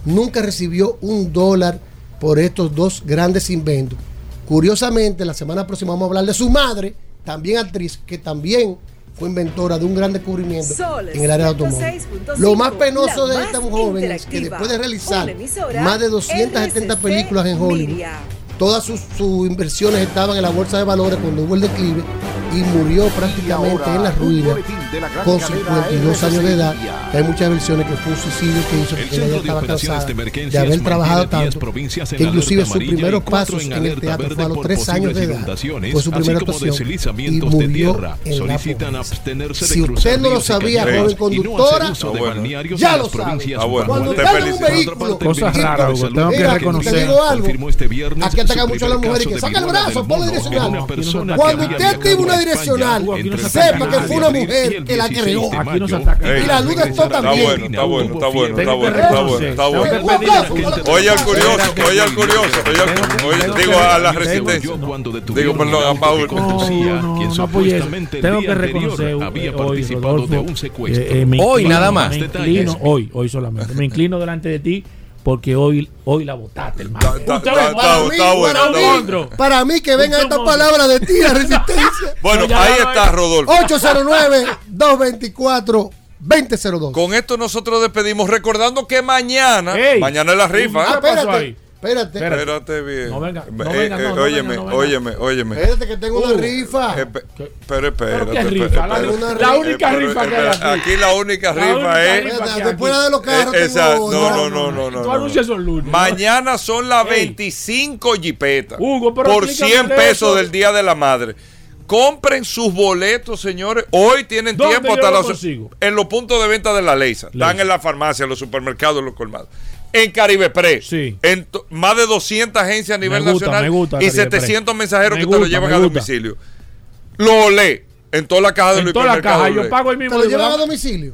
nunca recibió un dólar por estos dos grandes inventos. Curiosamente, la semana próxima vamos a hablar de su madre, también actriz, que también fue inventora de un gran descubrimiento Sol en el área de automóvil. 106.5, Lo más penoso de esta joven es que después de realizar más de 270 RCC películas en Hollywood, Miria. todas sus, sus inversiones estaban en la bolsa de valores cuando hubo el declive y murió prácticamente en la ruina con 52 años de edad. Que hay muchas versiones que fue un suicidio que hizo El porque ella estaba cansada de haber trabajado mantiene 10 tanto. que inclusive sus primeros pasos en en el teatro fue a los por 3 años de edad. Fue su primera actuación y murió en la pobreza. Si usted no lo sabía, joven conductora, Ah, Ya lo sabe. Cuando anda en un vehículo, Cosas raras, Hugo, tengo que reconocer. te digo algo. Confirmó este Aquí atacan mucho a las mujeres que saca el brazo, ponle direccional. Cuando que usted activa una direccional, sepa que fue una mujer que la 16 de creó. Aquí no se mayo. ataca. Y la luz Está también. bueno, está bueno, está bueno, está bueno, está bueno, está bueno. Oye al curioso, oye al curioso, oye digo a la resistencia. Digo, perdón, a Paul. quien supuestamente Tengo que reconocer había eh, hoy, participado de un secuestro. eh, eh, me Hoy nada más. Hoy, hoy solamente. Me inclino delante de ti porque hoy, hoy la votaste, hermano. Está- Usted está- ve, está- para mí, bueno, para está mí, bueno. monstruo. Para mí que estas monstruo. palabras de ti, la <laughs> resistencia. Bueno, No, ahí está eh. Rodolfo. 809-224-2002. Con esto nosotros despedimos recordando que mañana, Ey. mañana es la rifa. Ah, ¿eh? ¿Qué pasó espérate, ahí? Espérate. Espérate. Espérate bien. No venga, no Eh, venga, eh, no, no óyeme, venga, no venga. óyeme, óyeme. Espérate que tengo una Uh. rifa. Eh, pe- Pero espérate. Pero qué espérate, rifa, la, única Eh, rifa que hay aquí. Aquí la única La rifa única es. rifa. Después de los carros Eh, exacto. tengo No, no, no, no, no. Tú no. anuncias el lunes. Mañana son las Ey. 25 jipetas. Hugo, pero por explícame 100 de pesos eso. del Día de la Madre. Compren sus boletos, señores. Hoy tienen ¿Dónde tiempo hasta lo las consigo? en los puntos de venta de la Leisa. Están en la farmacia, en los supermercados, en los colmados. En Caribe Pre. Sí. En más de 200 agencias a nivel Me gusta, nacional. me gusta y Caribe 700 Pre. mensajeros Me que te lo llevan a domicilio. Lo olé en toda la caja de En toda la caja, yo pago el ¿Te mismo. lo digo, llevan a domicilio?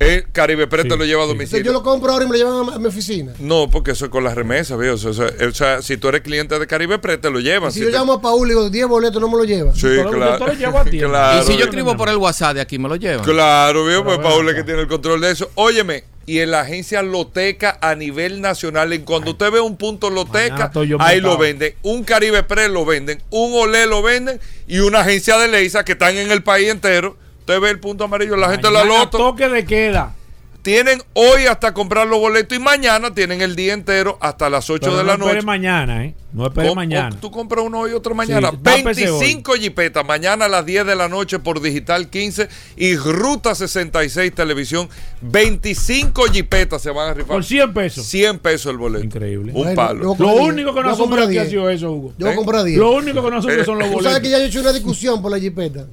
Eh, Caribe Pre te Sí, lo lleva a sí. Domicilio. yo lo compro ahora y me lo llevan a, a mi oficina. No, porque eso es con las remesas, viejo. O sea, o sea, si tú eres cliente de Caribe Pre, te lo llevan. Si Si yo te- llamo a Paul y digo 10 boletos, no me lo llevan. Sí, claro. te lo llevo a ti. <laughs> Claro, y si yo escribo por el WhatsApp de aquí, me lo llevan. Claro, viejo, pues Pero Paul es que tiene el control de eso. Óyeme, y en la agencia Loteca a nivel nacional, en cuando usted ve un punto Loteca, ahí lo venden. Un Caribe Pre lo venden, un Olé lo venden y una agencia de Leisa que están en el país entero. Usted ve el punto amarillo, la gente de la Mañana loto. toque de queda. Tienen hoy hasta comprar los boletos y mañana tienen el día entero hasta las 8 Pero de no la noche. mañana, ¿eh? No espere Com- mañana. o Tú compras uno hoy y otro mañana. Sí, tápese 25 jipetas mañana a las 10 de la noche por Digital 15 y Ruta 66 Televisión. 25 jipetas se van a rifar. Por 100 pesos. 100 pesos el boleto. Increíble. Un Bueno, palo. yo- Lo único que no asume que ha sido eso, Hugo. Yo ¿Eh? comprar 10. Lo único que no asume son los <laughs> Tú sabes boletos. que ya yo he hecho una discusión por la jipeta.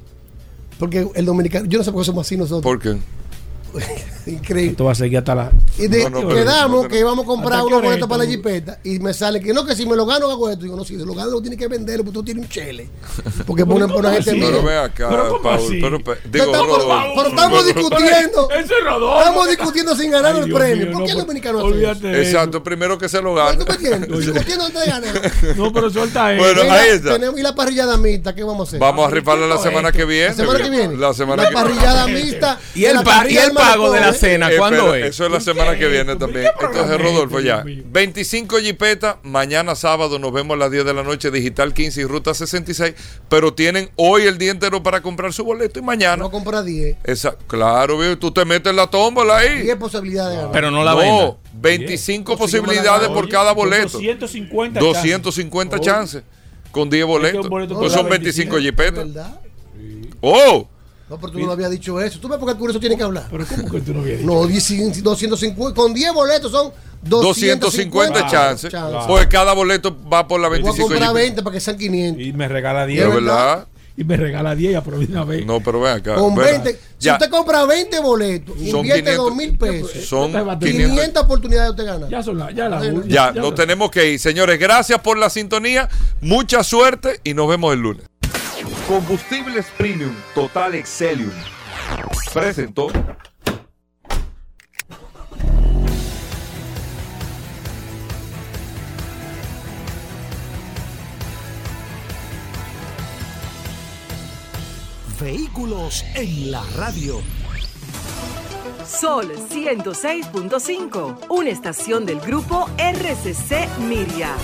Porque el dominicano, yo no sé por qué somos así nosotros. ¿Por qué? <laughs> Increíble. Esto va a seguir hasta la. Y de- No, no, pero- quedamos no, que íbamos a comprar ¿Hasta qué unos boletos para la jipeta y me sale que no, que si me lo gano hago esto. Digo, no, si lo gano lo tiene que vender porque tú tienes un chele. Porque ponen por una gente así? Pero mía. ve acá, Pero ¿cómo Paul. así? Pero, digo, estamos, pero estamos discutiendo. Ese es Rodolfo. Estamos discutiendo sin ganar Ay, el premio. mío, ¿Por qué el por- dominicano hace eso? Olvídate de eso. Exacto, primero que se lo gane. ¿Tú me entiendes? Discutiendo antes de ganar. No, pero suelta eso. Bueno, ahí está. tenemos- ¿Y la parrillada mixta? ¿Qué vamos a hacer? Vamos a rifarla la semana que viene. La semana que viene. La parrillada mixta. ¿Y el, la pago de la cena Eh, cuándo es? Eso es la semana que viene también. Entonces, Rodolfo, ya. 25 jipetas, mañana sábado nos vemos a las 10 de la noche, Digital 15 y Ruta 66. Pero tienen hoy el día entero para comprar su boleto y mañana. No compra 10. Esa, claro, viejo, tú te metes la tómbola ahí. 10 posibilidades de ganar. Pero no la no, venda. 25 Conseguimos posibilidades por Oye, cada boleto. 250 250 Oye, chances. Con 10 boletos. Pues son la 25 jipetas. ¿Verdad? ¡Oh! No, pero tú no habías dicho eso. ¿Tú ves por qué por eso tiene que hablar? Pero ¿cómo que tú no habías dicho? No, 10, 250. Con 10 boletos son 250 250 chances. chances. Pues cada boleto va por la Voy a 25 comprar jipetas. 20 para que sean 500. Y me regala ¿De 10. verdad? Y me regala 10 y aprovecha una vez. No, pero ven acá. Con Bueno, 20. Si ya, usted compra 20 boletos, Son invierte 500. 2 mil pesos. son No te 500. 500 oportunidades de usted ganar. Ya son la, ya la Ya, Ya, ya nos la- tenemos que ir. Señores, gracias por la sintonía. Mucha suerte y nos vemos el lunes. Combustibles Premium Total Excelium. Presentó. Vehículos en la radio. Sol 106.5, una estación del grupo RCC Miria.